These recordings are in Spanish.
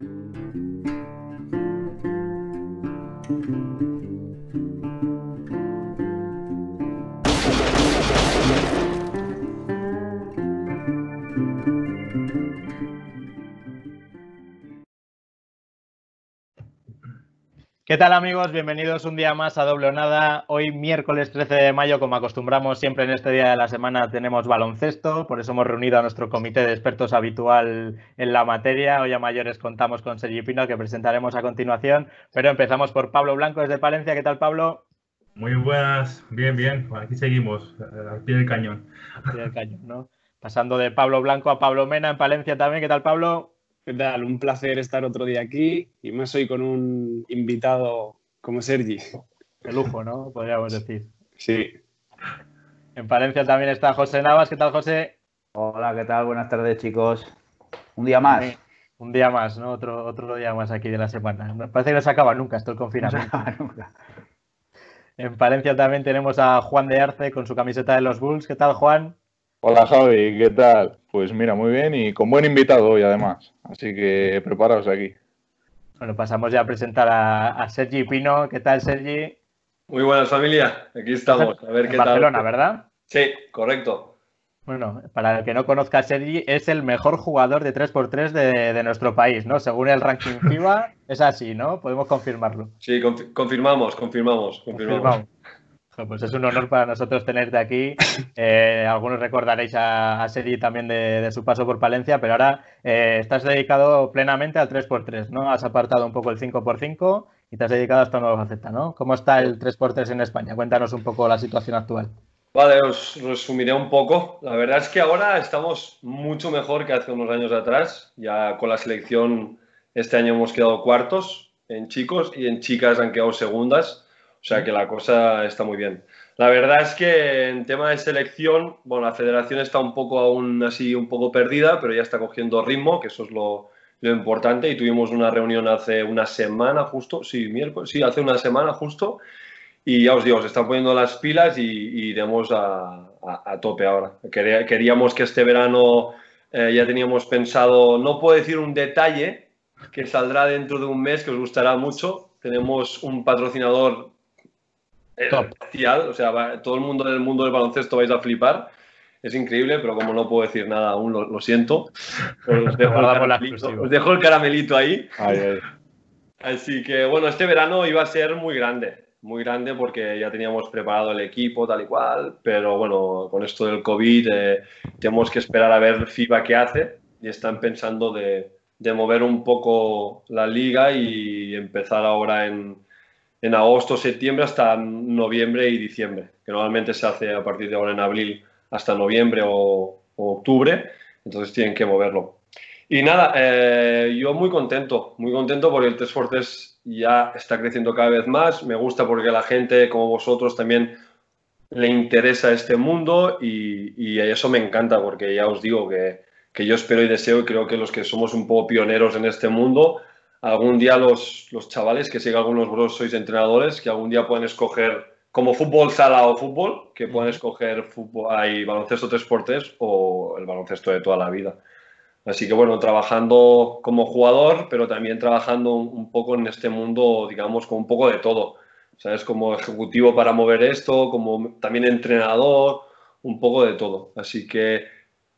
Thank you. ¿Qué tal amigos? Bienvenidos un día más a Doble o Nada. Hoy miércoles 13 de mayo, como acostumbramos siempre en este día de la semana, tenemos baloncesto, por eso hemos reunido a nuestro comité de expertos habitual en la materia. Hoy a mayores contamos con Sergi Pino, que presentaremos a continuación, pero empezamos por Pablo Blanco desde Palencia. ¿Qué tal Pablo? Muy buenas, bien, bien. Aquí seguimos, al pie del cañón. Al pie del cañón, ¿no? Pasando de Pablo Blanco a Pablo Mena en Palencia también. ¿Qué tal Pablo? ¿Qué tal? Un placer estar otro día aquí y más hoy con un invitado como Sergi. De lujo, ¿no? Podríamos decir. Sí. En Palencia también está José Navas. ¿Qué tal, José? Hola, ¿qué tal? Buenas tardes, chicos. Un día más. Un día más, ¿no? Otro, otro día más aquí de la semana. Parece que no se acaba nunca esto el confinamiento. No se acaba nunca. En Palencia también tenemos a Juan de Arce con su camiseta de los Bulls. ¿Qué tal, Juan? Hola Javi, ¿qué tal? Pues mira, muy bien y con buen invitado hoy además, así que preparaos aquí. Bueno, pasamos ya a presentar a, Sergi Pino. ¿Qué tal, Sergi? Muy buenas familia, aquí estamos. A ver en qué Barcelona, ¿verdad? Sí, correcto. Bueno, para el que no conozca a Sergi, es el mejor jugador de 3x3 de, nuestro país, ¿no? Según el ranking FIBA, es así, ¿no? Podemos confirmarlo. Sí, confirmamos, confirmamos, confirmamos. Pues es un honor para nosotros tenerte aquí. Eh, algunos recordaréis a, a Sergi también de, su paso por Palencia, pero ahora eh, estás dedicado plenamente al 3x3, ¿no? Has apartado un poco el 5x5 y te has dedicado a esta nueva faceta, ¿no? ¿Cómo está el 3x3 en España? Cuéntanos un poco la situación actual. Vale, os resumiré un poco. La verdad es que ahora estamos mucho mejor que hace unos años atrás. Ya con la selección este año hemos quedado cuartos en chicos y en chicas han quedado segundas. O sea que la cosa está muy bien. La verdad es que en tema de selección, bueno, la federación está un poco aún así, un poco perdida, pero ya está cogiendo ritmo, que eso es lo, importante. Y tuvimos una reunión hace una semana justo, sí, miércoles, sí, hace una semana justo. Y ya os digo, se están poniendo las pilas y, iremos a, tope ahora. queríamos que este verano eh, ya teníamos pensado, no puedo decir un detalle que saldrá dentro de un mes que os gustará mucho. Tenemos un patrocinador o sea, todo el mundo en el mundo del baloncesto vais a flipar. Es increíble, pero como no puedo decir nada aún, lo, siento. Os dejo, el caramelito, ahí. Así que, bueno, este verano iba a ser muy grande, muy grande porque ya teníamos preparado el equipo tal y cual, pero bueno, con esto del COVID eh, tenemos que esperar a ver FIBA qué hace y están pensando de, de mover un poco la liga y empezar ahora en, en agosto, septiembre hasta noviembre y diciembre, que normalmente se hace a partir de ahora en abril hasta noviembre o, octubre, entonces tienen que moverlo. Y nada, eh, yo muy contento, muy contento porque el 3x3 ya está creciendo cada vez más, me gusta porque la gente como vosotros también le interesa este mundo y, eso me encanta porque ya os digo que, que yo espero y deseo y creo que los que somos un poco pioneros en este mundo, algún día los, los chavales, que que algunos vosotros sois entrenadores, que algún día pueden escoger como fútbol sala o fútbol, que pueden escoger fútbol, hay baloncesto 3x3 o el baloncesto de toda la vida. Así que bueno, trabajando como jugador, pero también trabajando un poco en este mundo, digamos, con un poco de todo. ¿Sabes? Como ejecutivo para mover esto, como también entrenador, un poco de todo. Así que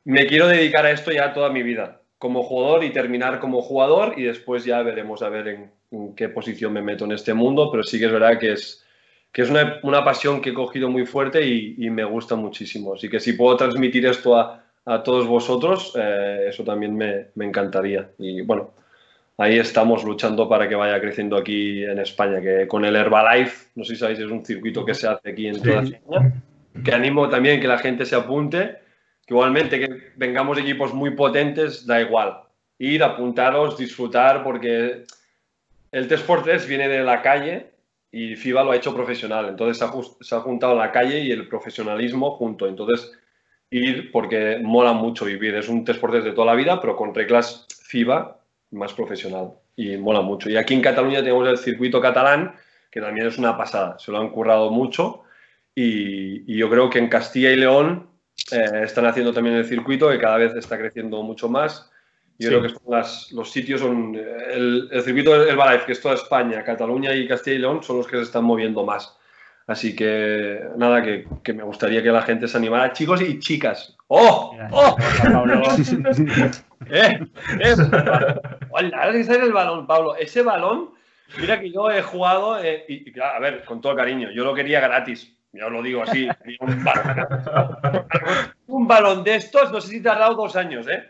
me quiero dedicar a esto ya toda mi vida como jugador y terminar como jugador y después ya veremos a ver en, qué posición me meto en este mundo, pero sí que es verdad que es, que es una, una pasión que he cogido muy fuerte y, me gusta muchísimo. Así que si puedo transmitir esto a, a todos vosotros, eh, eso también me, me, encantaría. Y bueno, ahí estamos luchando para que vaya creciendo aquí en España, que con el Herbalife, no sé si sabéis, es un circuito que se hace aquí en toda España, que animo también que la gente se apunte igualmente que vengamos equipos muy potentes, da igual. Ir, apuntaros, disfrutar, porque el 3x3 viene de la calle y FIBA lo ha hecho profesional. Entonces se ha, juntado la calle y el profesionalismo junto. Entonces, ir porque mola mucho vivir. Es un 3x3 de toda la vida, pero con reglas FIBA más profesional. Y mola mucho. Y aquí en Cataluña tenemos el circuito catalán, que también es una pasada. Se lo han currado mucho. y yo creo que en Castilla y León eh, están haciendo también el circuito que cada vez está creciendo mucho más Yo Sí. creo que son las- los sitios son el, el circuito del Herbalife, que es toda España, Cataluña y Castilla y León, son los que se están moviendo más. Así que nada, que, que me gustaría que la gente se animara, chicos y chicas. ¡Oh! ¡Oh! Pablo, ¡Eh! ¡Eh! Hola, que en el balón, Pablo. Ese balón, mira que yo he jugado, eh, y, y a ver, con todo cariño, yo lo quería gratis. Ya os lo digo así. Un balón, un balón de estos, no sé si te ha dado dos años, ¿eh?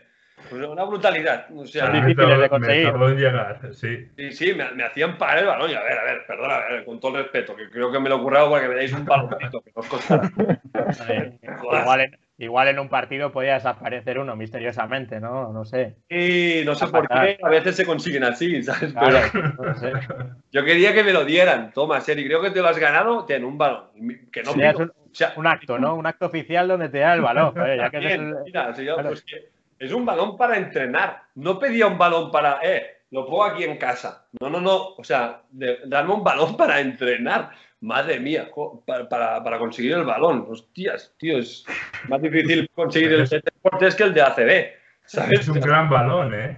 Pues una brutalidad. O sea, Son difíciles de Me conseguir. en llegar, sí. Sí, sí, me, me hacían parar el balón. Y a ver, a ver, perdona, a ver, con todo el respeto, que creo que me lo he currado para que me deis un baloncito que no os costará. igual, en, igual en un partido podía desaparecer uno misteriosamente, ¿no? No sé. Y no sé por qué a veces se consiguen así, ¿sabes? Claro, Pero no sé. yo quería que me lo dieran. Toma, Seri, creo que te lo has ganado, ten un balón. Que no Sí, es un- O sea, Un acto, ¿no? Un acto oficial donde te da el balón. joder, ya que es bien, el- mira, si yo, claro. pues que es un balón para entrenar. No pedía un balón para, eh, lo pongo aquí en casa. No, no, no. O sea, de- darme un balón para entrenar. Madre mía, para, para- para conseguir el balón. Hostias, tío, es más difícil conseguir el deporte es que el de ACB. ¿Sabes? Es un gran balón, ¿eh?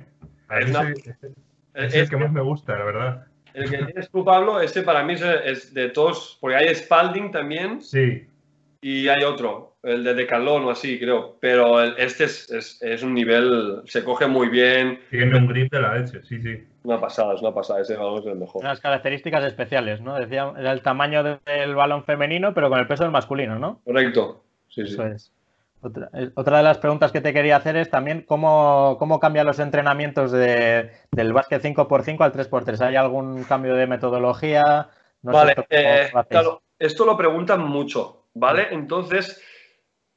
Es una- ese- es el que más me gusta, la verdad. El que tienes tú, Pablo, ese para mí es de todos, porque hay Spalding también Sí, y hay otro, el de Decathlon o así, creo. Pero el- este es, es- es un nivel, se coge muy bien, tiene un grip de la leche, sí, sí. una pasada, es una pasada, ese balón es el mejor. unas características especiales, ¿no? Decía, era el tamaño de- del balón femenino, pero con el peso del masculino, ¿no? Correcto, sí, sí. Eso es. Otra, eh, otra de las preguntas que te quería hacer es también cómo, cómo cambian los entrenamientos de- del básquet 5x5 al 3x3. ¿Hay algún cambio de metodología? No sé vale, esto cómo eh, claro, esto lo preguntan mucho, ¿vale? Entonces,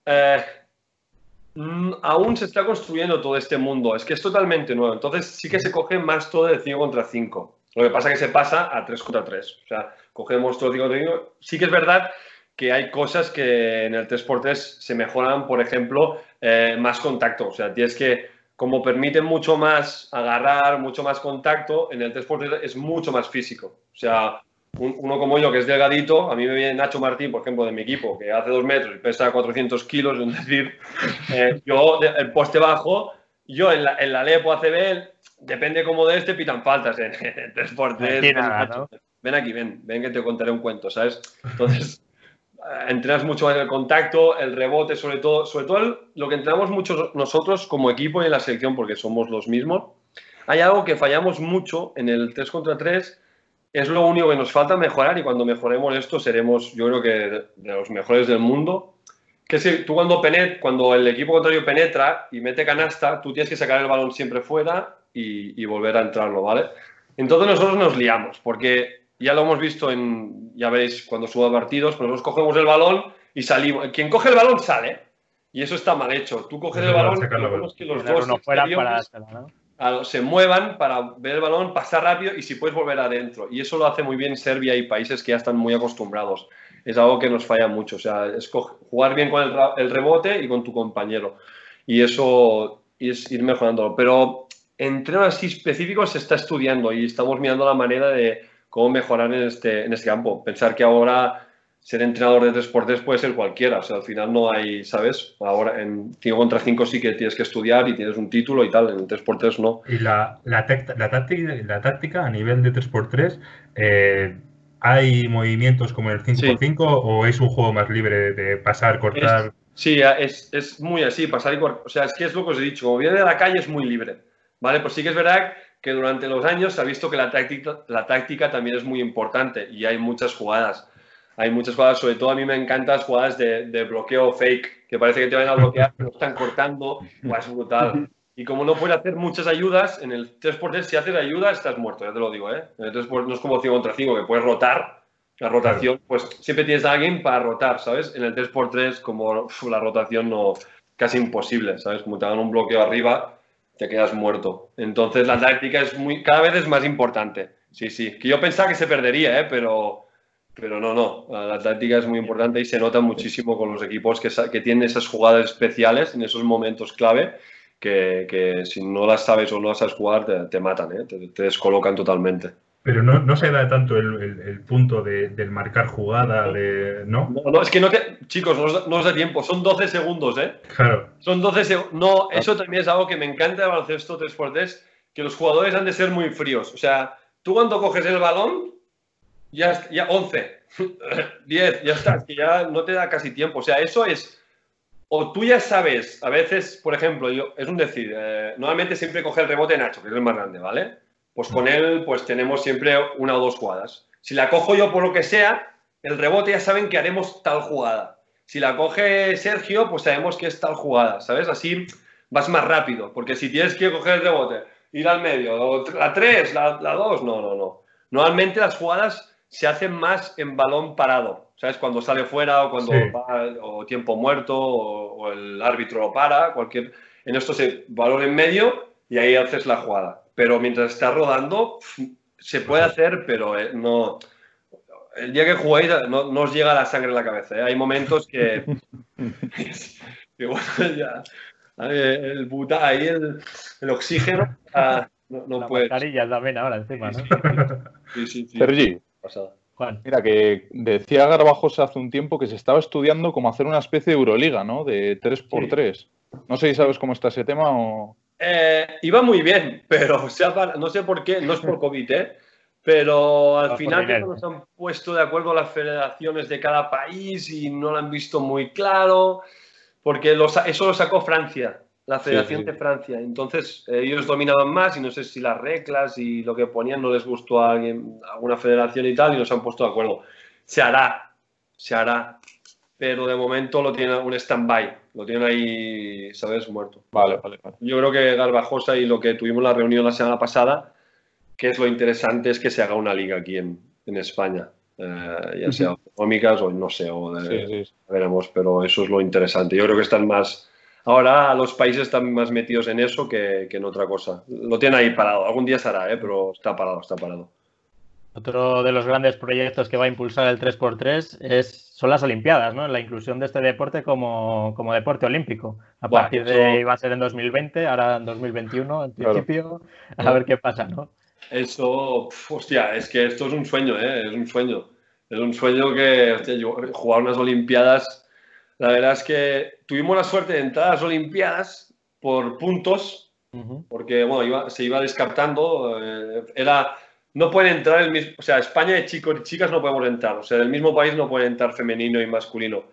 eh, mm, aún se está construyendo todo este mundo, es que es totalmente nuevo, entonces sí que se coge más todo de 5 contra 5. Lo que pasa es que se pasa a 3 contra 3, o sea, cogemos todo 5 contra 5. Sí que es verdad que hay cosas que en el 3x3 se mejoran, por ejemplo, eh, más contacto, o sea, tienes que como permite mucho más agarrar, mucho más contacto, en el 3x3 es mucho más físico. O sea, un- uno como yo que es delgadito, a mí me viene Nacho Martín, por ejemplo, de mi equipo, que hace dos metros y pesa 400 kilos, es decir, eh, yo de- el poste bajo, yo en la, en la Lepo ACB, depende como de este, pitan faltas en, el 3x3. Aquí ven, nada, Nacho, ¿no? ven aquí, ven, ven que te contaré un cuento, ¿sabes? Entonces, eh, entrenas mucho en el contacto, el rebote, sobre todo, sobre todo el- lo que entrenamos mucho nosotros como equipo y en la selección, porque somos los mismos. Hay algo que fallamos mucho en el 3 contra 3, es lo único que nos falta mejorar y cuando mejoremos esto seremos, yo creo que de, los mejores del mundo. Que que tú cuando, penet, cuando el equipo contrario penetra y mete canasta, tú tienes que sacar el balón siempre fuera y, y volver a entrarlo, ¿vale? Entonces nosotros nos liamos, porque ya lo hemos visto en, ya veréis cuando suba partidos, pero nosotros cogemos el balón y salimos. Quien coge el balón sale. Y eso está mal hecho. Tú coges el balón, sacarlo, pero vemos que los dos fuera para dársela, ¿no? Se muevan para ver el balón, pasar rápido y si puedes volver adentro. Y eso lo hace muy bien Serbia y países que ya están muy acostumbrados. Es algo que nos falla mucho. O sea, es jugar bien con el, rebote y con tu compañero. Y eso es ir mejorándolo. Pero entrenos así específicos se está estudiando y estamos mirando la manera de cómo mejorar en este, en este campo. Pensar que ahora ser entrenador de 3x3 puede ser cualquiera. O sea, al final no hay, ¿sabes? Ahora en 5 contra 5 sí que tienes que estudiar y tienes un título y tal. En el 3x3 no. Y la, la, táctica, la táctica a nivel de 3x3, eh, ¿hay movimientos como el 5x5 o es un juego más libre de pasar, cortar? Sí, es, es muy así, pasar y cor- O sea, es que es lo que os he dicho, como viene de la calle es muy libre, ¿vale? Pues sí que es verdad que durante los años se ha visto que la táctica, la táctica también es muy importante y hay muchas jugadas. Hay muchas jugadas, sobre todo a mí me encantan las jugadas de, de bloqueo fake, que parece que te van a bloquear, pero están cortando, Buah, es brutal. Y como no puedes hacer muchas ayudas, en el 3x3 si haces ayuda estás muerto, ya te lo digo, ¿eh? En el 3x no es como 5 contra 5, que puedes rotar, la rotación, pues siempre tienes a alguien para rotar, ¿sabes? En el 3x3, como uf, la rotación no, casi imposible, ¿sabes? Como te hagan un bloqueo arriba, te quedas muerto. Entonces la táctica es muy, cada vez es más importante. Sí, sí. Que yo pensaba que se perdería, ¿eh? Pero, pero no, no. La táctica es muy importante y se nota muchísimo con los equipos que, que tienen esas jugadas especiales en esos momentos clave. Que, que si no las sabes o no las sabes jugar, te, te matan, ¿eh? te, te descolocan totalmente. Pero no, no se da tanto el, el- el punto de, del marcar jugada, de, ¿no? No, no, es que no te. Chicos, no no os da tiempo. Son 12 segundos, ¿eh? Claro, Son 12 segundos. No, eso también es algo que me encanta de baloncesto 3x3, que los jugadores han de ser muy fríos. O sea, tú cuando coges el balón, ya, ya 11, 10, ya está, es que ya no te da casi tiempo. O sea, eso es. O tú ya sabes, a veces, por ejemplo, yo, es un decir, eh, normalmente siempre coge el rebote Nacho, que es el más grande, ¿vale? Pues con él, pues tenemos siempre una o dos jugadas. Si la cojo yo por lo que sea, el rebote ya saben que haremos tal jugada. Si la coge Sergio, pues sabemos que es tal jugada, ¿sabes? Así vas más rápido, porque si tienes que coger el rebote, ir al medio, la 3, la, la 2, no, no, no. Normalmente las jugadas se hacen más en balón parado, ¿sabes? Cuando sale fuera o cuando Sí. va, o tiempo muerto o, o el árbitro lo para, cualquier... En esto se balón en medio y ahí haces la jugada. Pero mientras está rodando, se puede hacer, pero eh, no... El día que jugáis no, no os llega la sangre en la cabeza. ¿eh? Hay momentos que... que bueno, ya... eh, El puta, ahí el, el oxígeno ah, no, no La puede. mascarilla también ahora encima, ¿no? Sí, sí, sí. Sergi, Pasada. Juan. mira que decía Garbajosa hace un tiempo que se estaba estudiando cómo hacer una especie de Euroliga, ¿no? De 3x3. No sé si sabes cómo está ese tema o... Eh, iba muy bien, pero se ha par- no sé por qué, no es por COVID, ¿eh? pero al No, por final dinero. nos han puesto de acuerdo las federaciones de cada país y no lo han visto muy claro, porque lo sa- eso lo sacó Francia, la Federación sí. de Francia. Entonces eh, ellos dominaban más y no sé si las reglas y lo que ponían no les gustó a alguien, a alguna federación y tal, y nos han puesto de acuerdo. Se hará, se hará, pero de momento lo tienen un stand-by, lo tienen ahí, ¿sabes? Muerto. Vale, vale, vale. Yo creo que Garbajosa y lo que tuvimos la reunión la semana pasada, que es lo interesante es que se haga una liga aquí en, en España, eh, ya sea económicas o no sé, o de- sí. veremos, pero eso es lo interesante. Yo creo que están más, ahora los países están más metidos en eso que, que en otra cosa. Lo tienen ahí parado, algún día se hará, ¿eh? pero está parado, está parado. Otro de los grandes proyectos que va a impulsar el 3x3 es, son las Olimpiadas, ¿no? La inclusión de este deporte como, como deporte olímpico. A Buah, partir de, iba a ser en 2020, ahora en 2021, en Claro. principio, a ver qué pasa, ¿no? Eso, hostia, es que esto es un sueño, ¿eh? Es un sueño. Es un sueño que, hostia, yo, jugar unas Olimpiadas, la verdad es que tuvimos la suerte de entrar a las Olimpiadas por puntos, Ujú. porque, bueno, iba- se iba descartando, eh, era, no pueden entrar el mismo, o sea, España de chicos y chicas no podemos entrar, o sea, del mismo país no pueden entrar femenino y masculino.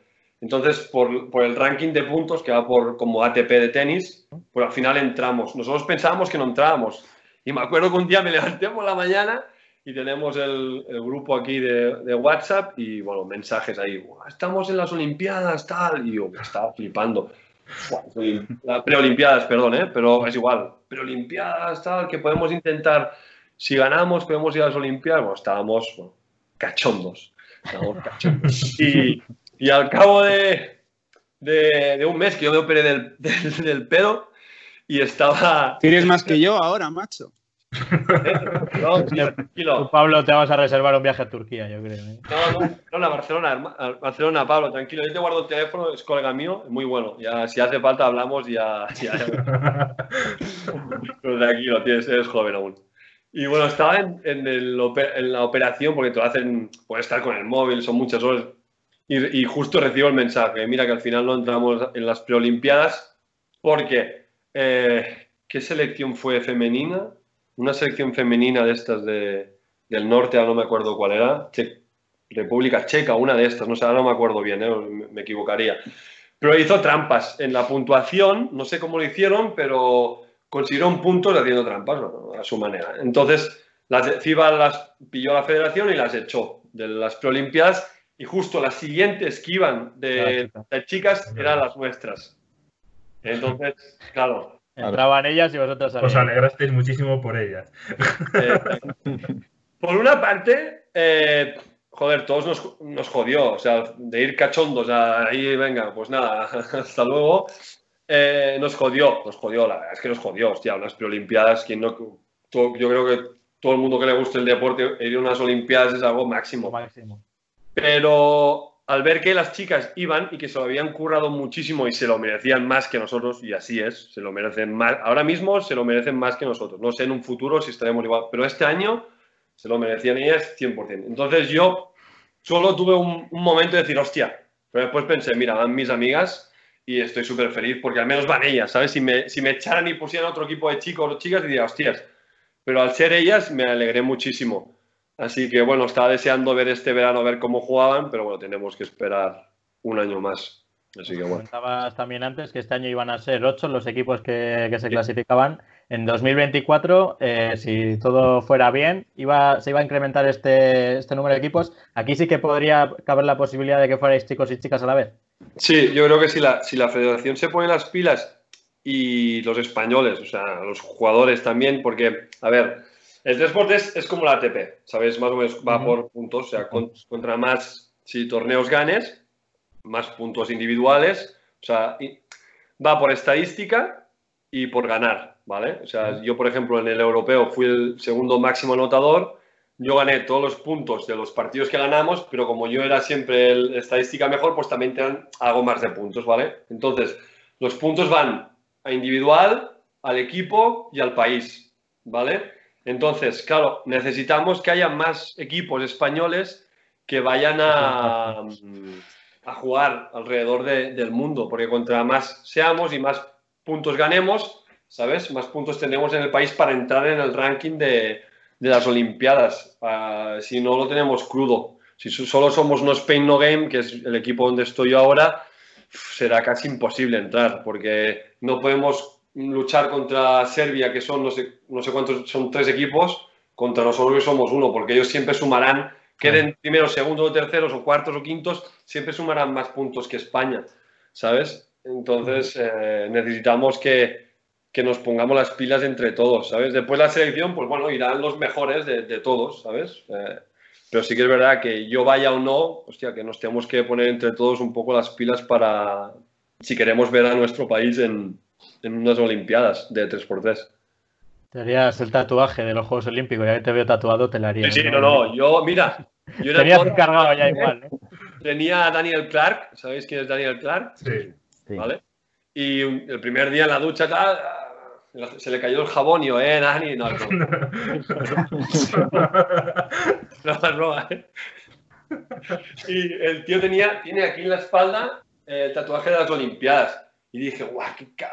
Entonces, por, por el ranking de puntos, que va por como ATP de tenis, pues al final entramos. Nosotros pensábamos que no entrábamos. Y me acuerdo que un día me levanté por la mañana y tenemos el, el grupo aquí de, de WhatsApp y, bueno, mensajes ahí. "Buah, Estamos en las Olimpiadas, tal. Y yo me estaba flipando. Preolimpiadas, perdón, ¿eh? pero es igual. Preolimpiadas, tal, que podemos intentar. Si ganamos, podemos ir a las Olimpiadas. Bueno, estábamos bueno, cachondos. Estábamos cachondos. Y, y al cabo de, de, de un mes que yo me operé del, del, del pedo y estaba. Tienes más que yo ahora, macho. No, Tú. Pablo, te vas a reservar un viaje a Turquía, yo creo. ¿eh? No, no, Barcelona, Barcelona, herma- a Barcelona, Pablo, tranquilo. Yo te guardo el teléfono, es colega mío, muy bueno. Ya, si hace falta, hablamos y ya. ya- Pero tranquilo, tienes, eres joven aún. Y bueno, estaba en, en el ope- en la operación porque te lo hacen, puedes estar con el móvil, son muchas horas. Y, y justo recibo el mensaje, mira que al final no entramos en las preolimpiadas porque, eh, ¿qué selección fue femenina? Una selección femenina de estas de, del norte, ahora no me acuerdo cuál era, Che- República Checa, una de estas, no sé, ahora no me acuerdo bien, eh, me, equivocaría. Pero hizo trampas en la puntuación, no sé cómo lo hicieron, pero consiguieron puntos haciendo trampas bueno, a su manera. Entonces, las FIBA las pilló la federación y las echó de las preolimpiadas y justo las siguientes que iban de, de chicas eran las nuestras. Entonces, claro, Entraban ellas y vosotros Os alegrasteis muchísimo por ellas. eh, por una parte, eh, joder, todos nos, nos jodió, o sea, de ir cachondos a ahí, venga, pues nada, hasta luego, eh, nos jodió, nos jodió, la verdad es que nos jodió, hostia, unas preolimpiadas, quien no, todo- yo creo que todo el mundo que le guste el deporte, ir a unas olimpiadas es algo máximo. Máximo. Pero al ver que las chicas iban y que se lo habían currado muchísimo y se lo merecían más que nosotros, y así es, se lo merecen más, ahora mismo se lo merecen más que nosotros. No sé en un futuro si estaremos igual, pero este año se lo merecían ellas 100%. Entonces yo solo tuve un, momento de decir, hostia, pero después pensé, mira, van mis amigas y estoy súper feliz porque al menos van ellas, ¿sabes? Si me, si me echaran y pusieran otro equipo de chicos o chicas, diría, hostias, pero al ser ellas me alegré muchísimo. Así que bueno, estaba deseando ver este verano, ver cómo jugaban, pero bueno, tenemos que esperar un año más. Así que bueno. Comentabas también antes que este año iban a ser ocho los equipos que, que se clasificaban. En 2024, eh, si todo fuera bien, iba, se iba a incrementar este, este número de equipos. Aquí sí que podría caber la posibilidad de que fuerais chicos y chicas a la vez. Sí, yo creo que si la, si la federación se pone las pilas y los españoles, o sea, los jugadores también, porque, a ver, el transporte es, es como la ATP, ¿sabes? Más o menos va Ujú. por puntos, o sea, con- contra más, si torneos ganes, más puntos individuales, o sea, y- va por estadística y por ganar, ¿vale? O sea, yo, por ejemplo, en el europeo fui el segundo máximo anotador, yo gané todos los puntos de los partidos que ganamos, pero como yo era siempre el estadística mejor, pues también te dan algo más de puntos, ¿vale? Entonces, los puntos van a individual, al equipo y al país, ¿vale? Entonces, claro, necesitamos que haya más equipos españoles que vayan a, jugar alrededor de- del mundo, porque contra más seamos y más puntos ganemos, ¿sabes? Más puntos tenemos en el país para entrar en el ranking de, las Olimpiadas. Ah, si no, lo tenemos crudo. Si so- solo somos No Spain No Game, que es el equipo donde estoy yo ahora, será casi imposible entrar, porque no podemos luchar contra Serbia, que son no sé, no sé cuántos, son tres equipos, contra nosotros que somos uno, porque ellos siempre sumarán, queden primeros, segundos, terceros o cuartos o quintos, siempre sumarán más puntos que España, ¿sabes? Entonces eh, necesitamos que, que nos pongamos las pilas entre todos, ¿sabes? Después la selección, pues bueno, irán los mejores de, de todos, ¿sabes? Eh, pero sí que es verdad que yo vaya o no, hostia, que nos tenemos que poner entre todos un poco las pilas para, si queremos ver a nuestro país en, en unas Olimpiadas de 3x3. Te harías el tatuaje de los Juegos Olímpicos, ya que te veo tatuado, te lo harías. Sí, sí, no, no, yo, mira, yo era Tenías todo- encargado ya igual, ¿eh? tenía a Daniel Clark, ¿sabéis quién es Daniel Clark? Sí. Sí. ¿Vale? Y un- el primer día en la ducha tal, se le cayó el jabón y yo, eh, Dani, no, no, no, broma, ¿eh? Y el tío tenía, tiene aquí en la espalda eh, el tatuaje de las Olimpiadas. Y dije, guau,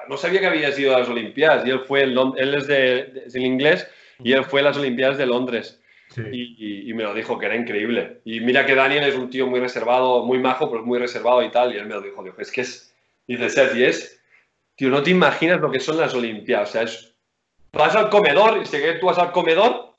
no sabía que había sido a las Olimpiadas. Y él fue, Lon- él es de, de- es en inglés, y él fue a las Olimpiadas de Londres. Sí. Y, y- y me lo dijo que era increíble. Y mira que Daniel es un tío muy reservado, muy majo, pero muy reservado y tal. Y él me lo dijo, dijo, es que es, dice Sergi, es, tío, no te imaginas lo que son las Olimpiadas. O sea, es, vas al comedor, y sé que tú vas al comedor,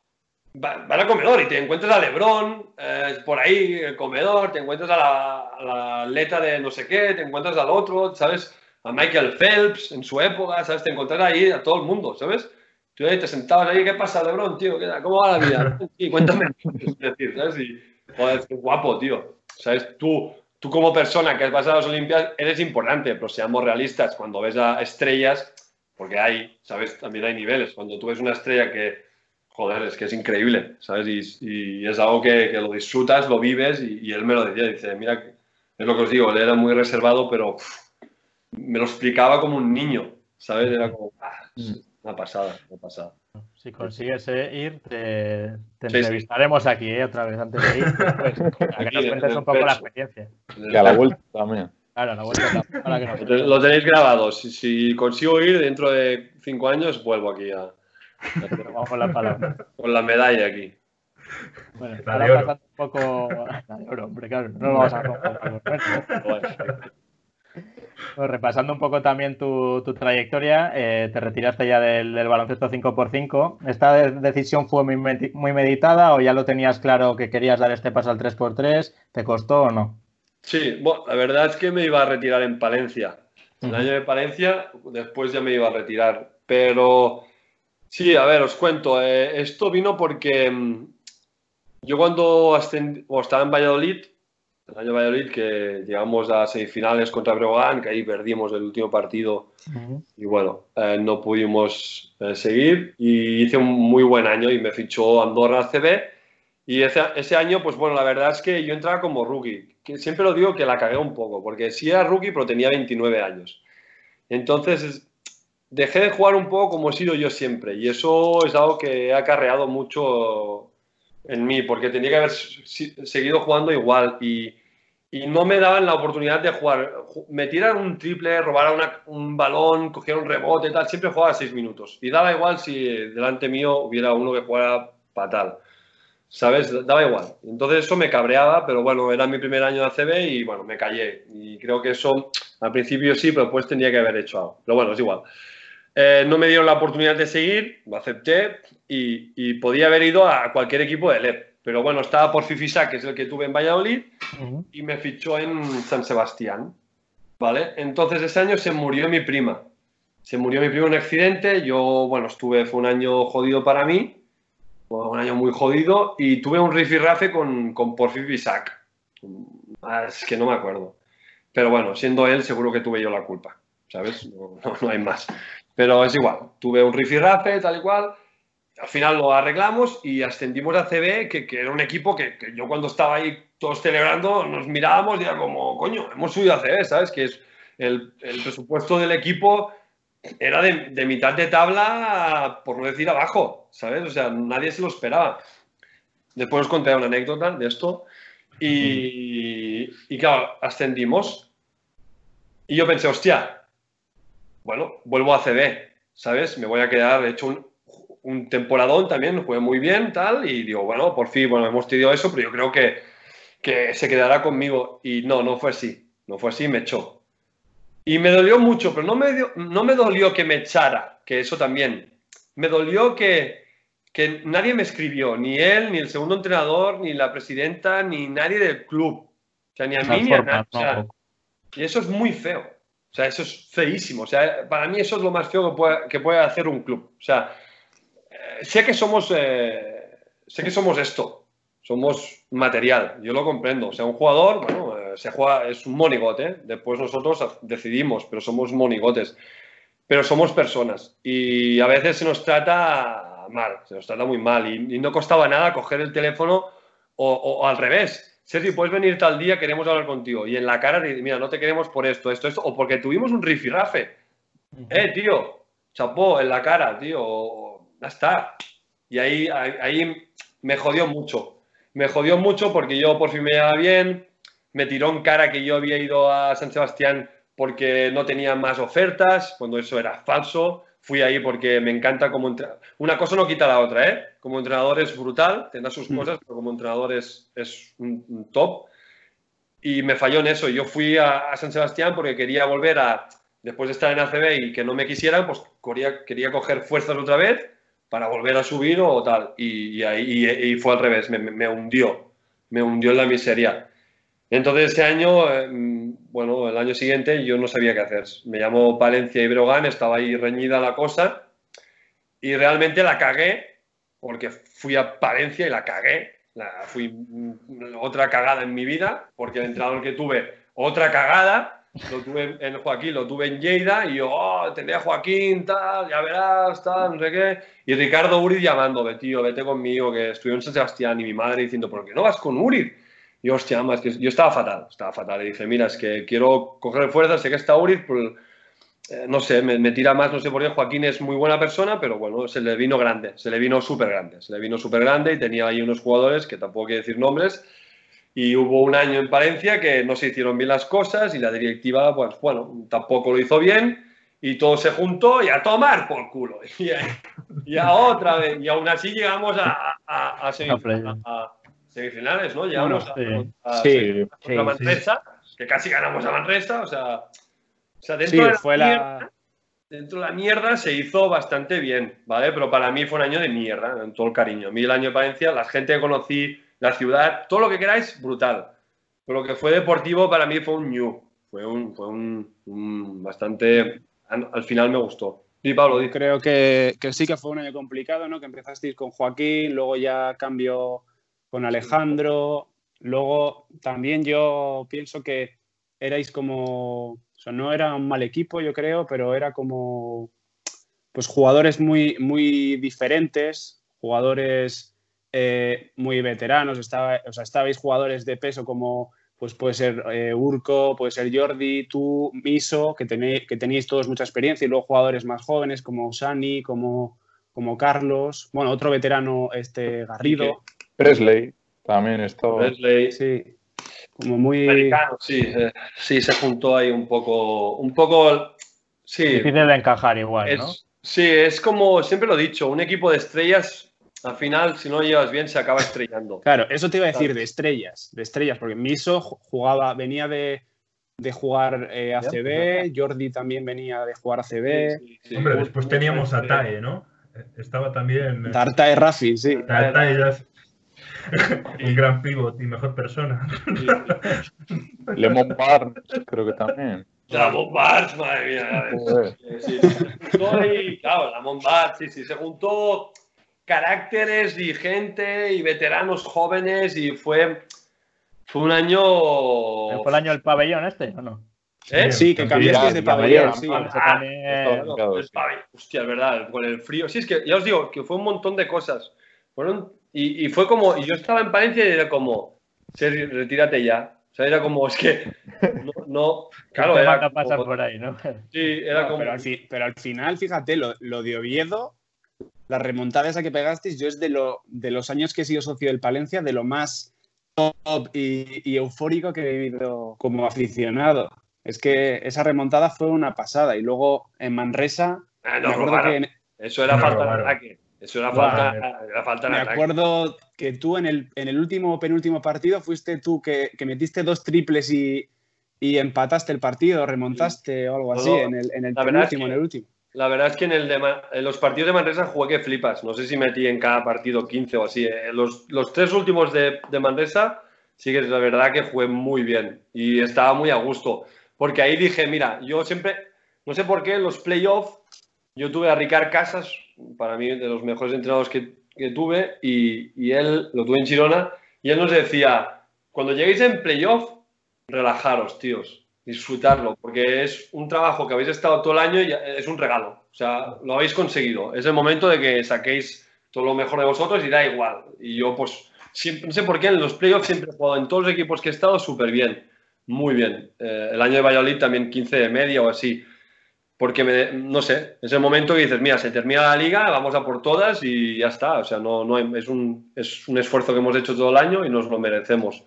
va- vas al comedor y te encuentras a Lebron, eh, por ahí, el comedor, te encuentras a la, a la atleta de no sé qué, te encuentras al otro, ¿sabes? A Michael Phelps en su época, ¿sabes? Te encuentras ahí a todo el mundo, ¿sabes? Tú ahí te sentabas ahí, ¿qué pasa, Lebron, tío? ¿Cómo va la vida? Sí, cuéntame. Es decir, ¿sabes? Y, joder, qué guapo, tío. ¿Sabes? Tú, tú como persona que has pasado a las Olimpiadas eres importante, pero seamos realistas. Cuando ves a estrellas, porque hay, ¿sabes? También hay niveles. Cuando tú ves una estrella que, joder, es que es increíble, ¿sabes? Y, y es algo que, que lo disfrutas, lo vives, y, y él me lo decía, dice, mira, es lo que os digo, él era muy reservado, pero uf, me lo explicaba como un niño, ¿sabes? Era como, ah, es una pasada, una pasada. Si consigues eh, ir, te, te Sí, sí. entrevistaremos aquí eh, otra vez antes de ir. Pues, para que nos cuentes en un poco la experiencia. Y a la vuelta también. Claro, la vuelta la- para que nos Lo lo tenéis grabado. Si, si consigo ir dentro de cinco años, vuelvo aquí a, Vamos con la palabra. con la medalla aquí. Bueno, La ahora de oro. pasando un poco. La de oro, hombre, claro, no lo vamos a romper. Pues repasando un poco también tu, tu trayectoria, eh, te retiraste ya del, del baloncesto 5x5. ¿Esta de- decisión fue muy, muy meditada o ya lo tenías claro que querías dar este paso al 3x3? ¿Te costó o no? Sí, bueno, la verdad es que me iba a retirar en Palencia. El año de Palencia, después ya me iba a retirar. Pero sí, a ver, os cuento. eh, esto vino porque mm, yo cuando ascend- o estaba en Valladolid, el año Valladolid, que llegamos a semifinales contra Breogán, que ahí perdimos el último partido. Y bueno, eh, no pudimos eh, seguir y hice un muy buen año y me fichó Andorra CB y ese, ese año, pues bueno, la verdad es que yo entraba como rookie, que siempre lo digo que la cagué un poco, porque sí era rookie, pero tenía 29 años. Entonces, es- dejé de jugar un poco como he sido yo siempre y eso es algo que ha acarreado mucho en mí, porque tenía que haber seguido jugando igual. Y, y no me daban la oportunidad de jugar. Me tiran un triple, robaran un balón, cogieron un rebote y tal, siempre jugaba seis minutos. Y daba igual si delante mío hubiera uno que jugara fatal. ¿Sabes? Daba igual. Entonces eso me cabreaba, pero bueno, era mi primer año de ACB y bueno, me callé. Y creo que eso al principio sí, pero después tendría que haber hecho algo. Pero bueno, es igual. Eh, no me dieron la oportunidad de seguir, lo acepté y, podía haber ido a cualquier equipo de LEP. Pero bueno, estaba por Fifisa, que es el que tuve en Valladolid, y me fichó en San Sebastián. ¿Vale? Entonces ese año se murió mi prima. Se murió mi prima en un accidente. Yo, bueno, estuve, fue un año jodido para mí, un año muy jodido, y tuve un rifirrafe con, con Porfi Isaac. Ah, es que no me acuerdo. Pero bueno, siendo él, seguro que tuve yo la culpa. ¿Sabes? No, no hay más. Pero es igual, tuve un rifirrafe, tal y cual. Al final lo arreglamos y ascendimos a CB, que, que era un equipo que, yo cuando estaba ahí todos celebrando nos mirábamos y era como, coño, hemos subido a CB, ¿sabes? Que es el, presupuesto del equipo era de, mitad de tabla, por no decir abajo, ¿sabes? O sea, nadie se lo esperaba. Después os conté una anécdota de esto y, y claro, ascendimos y yo pensé, hostia, bueno, vuelvo a CB, ¿sabes? Me voy a quedar, he hecho un, un temporadón también, jugué muy bien, tal, y digo, bueno, por fin, bueno, hemos tenido eso, pero yo creo que, que se quedará conmigo. Y no, no fue así, no fue así, me echó. Y me dolió mucho, pero no me, dio, no me dolió que me echara, que eso también. Me dolió que, que nadie me escribió, ni él, ni el segundo entrenador, ni la presidenta, ni nadie del club. O sea, ni a mí, ni a nadie. O sea, y eso es muy feo. O sea, eso es feísimo. O sea, para mí eso es lo más feo que puede, que puede hacer un club. O sea, sé que somos, eh, sé que somos esto, somos material, yo lo comprendo. O sea, un jugador, bueno, eh, se juega, es un monigote, después nosotros decidimos, pero somos monigotes. Pero somos personas. Y a veces se nos trata mal, se nos trata muy mal. Y, y no costaba nada coger el teléfono o, o al revés. Sergio, puedes venir tal día, queremos hablar contigo. Y en la cara mira, no te queremos por esto, esto, esto, o porque tuvimos un rifirrafe. Eh, tío, chapó en la cara, tío, ya está. Y ahí, ahí, me jodió mucho. Me jodió mucho porque yo por fin me iba bien, me tiró en cara que yo había ido a San Sebastián porque no tenía más ofertas, cuando eso era falso fui ahí porque me encanta como entrenador. Una cosa no quita la otra, ¿eh? Como entrenador es brutal, tendrá sus mm. cosas, pero como entrenador es, es un, un, top. Y me falló en eso. Yo fui a, a, San Sebastián porque quería volver a, después de estar en ACB y que no me quisieran, pues quería, quería coger fuerzas otra vez para volver a subir o tal. Y, y ahí y, y fue al revés, me, me, hundió, me hundió en la miseria. Entonces ese año, eh, bueno, el año siguiente yo no sabía qué hacer. Me llamó Palencia y Brogan, estaba ahí reñida la cosa y realmente la cagué porque fui a Palencia y la cagué. La, fui otra cagada en mi vida porque el entrenador que tuve, otra cagada, lo tuve en Joaquín, lo tuve en Lleida y yo, oh, tendría a Joaquín, tal, ya verás, tal, no sé qué. Y Ricardo Uriz llamándome, tío, vete conmigo, que estudió en San Sebastián y mi madre diciendo, ¿por qué no vas con Uriz? Y hostia, más que yo estaba fatal, estaba fatal. Y dije, mira, es que quiero coger fuerzas, sé que está Uriz, pues, eh, no sé, me, me, tira más, no sé por qué. Joaquín es muy buena persona, pero bueno, se le vino grande, se le vino súper grande, se le vino súper grande y tenía ahí unos jugadores que tampoco quiero decir nombres. Y hubo un año en Palencia que no se hicieron bien las cosas y la directiva, pues bueno, tampoco lo hizo bien y todo se juntó y a tomar por culo. Y a, y a otra vez, y aún así llegamos a, a, a, a semifinales, ¿no? Llegamos bueno, a, a, sí, a, sí, Manresa, sí. que casi ganamos a Manresa, o sea, o sea dentro, de la fue mierda, la... dentro de la mierda se hizo bastante bien, ¿vale? Pero para mí fue un año de mierda, en todo el cariño. A mí el año de Palencia, la gente que conocí, la ciudad, todo lo que queráis, brutal. Pero lo que fue deportivo para mí fue un new, fue un, fue un, un bastante, al final me gustó. Sí, Pablo, Yo creo que, que, sí que fue un año complicado, ¿no? Que empezasteis con Joaquín, luego ya cambio con Alejandro. Luego también yo pienso que erais como, o sea, no era un mal equipo, yo creo, pero era como, pues jugadores muy, muy diferentes, jugadores eh, muy veteranos. Estaba, o sea, estabais jugadores de peso como, pues puede ser eh, Urco, puede ser Jordi, tú, Miso, que, tenéis, que teníais todos mucha experiencia, y luego jugadores más jóvenes como Sani, como, como Carlos, bueno, otro veterano, este Garrido. Presley también estaba. Presley. Sí. Como muy. Americano, sí, eh, sí, se juntó ahí un poco, un poco, sí, Difícil de encajar igual, ¿no? sí, es como siempre lo he dicho, un equipo de estrellas, al final, si no lo llevas bien, se acaba estrellando. Claro, eso te iba a decir de estrellas, de estrellas, porque Miso ju- jugaba, venía de, de jugar eh, ACB, Jordi también venía de jugar ACB, Sí, sí, Hombre, después teníamos a. Tae, ¿no? Eh, Estaba también. eh, Tarta de Rafi, sí. Tae, Tae ya es un gran pivot y mejor persona. Lemon Barnes, creo que también. La Bombard, madre mía. Sí, sí, ahí, claro, la Bombard, sí, sí, se juntó caracteres y gente y veteranos jóvenes y fue, fue un año... ¿Fue el año del pabellón este o no? ¿Eh? Sí, que cambiaste de pabellón, sí. Ah, también- hostia, es verdad, con el frío. Sí, es que ya os digo que fue un montón de cosas. Fueron, y, y fue como, y yo estaba en Palencia y era como, Sergi, retírate ya. O sea, era como, es que, no, no claro, ¿Qué te era a pasar como, por ahí, ¿no? sí, era No, como, pero, al fi- pero al final, fíjate, lo, lo de Oviedo, la remontada esa que pegasteis, yo es de, lo, de los años que he sido socio del Palencia, de lo más top y, y eufórico que he vivido como aficionado. Es que esa remontada fue una pasada. Y luego en Manresa, Ah, me acuerdo que en- Eso era falta de ataque. Eso era falta, era falta de me ataque. acuerdo que tú en el, en el último penúltimo partido fuiste tú que, que metiste dos triples y, y empataste el partido, remontaste o algo así en el, en el es penúltimo, que- en el último. La verdad es que en, el de los partidos de Manresa jugué que flipas. No sé si metí en cada partido 15 o así. Eh, Los, tres últimos de, de sí que es la verdad que jugué muy bien y estaba muy a gusto. Porque ahí dije, mira, yo siempre, no sé por qué, en los playoffs yo tuve a Ricard Casas, para mí de los mejores entrenadores que, tuve, y, y él lo tuve en Girona, y él nos decía, cuando lleguéis en playoff, relajaros, tíos, disfrutarlo, porque es un trabajo que habéis estado todo el año y es un regalo. O sea, lo habéis conseguido. Es el momento de que saquéis todo lo mejor de vosotros y da igual. Y yo, pues, siempre, no sé por qué, en los playoffs siempre he jugado en todos los equipos que he estado súper bien. Muy bien. Eh, el año de Valladolid también 15 de media o así. Porque, no sé, es el momento que dices, mira, se termina la liga, vamos a por todas y ya está. O sea, no, no es, un, es un esfuerzo que hemos hecho todo el año y nos lo merecemos.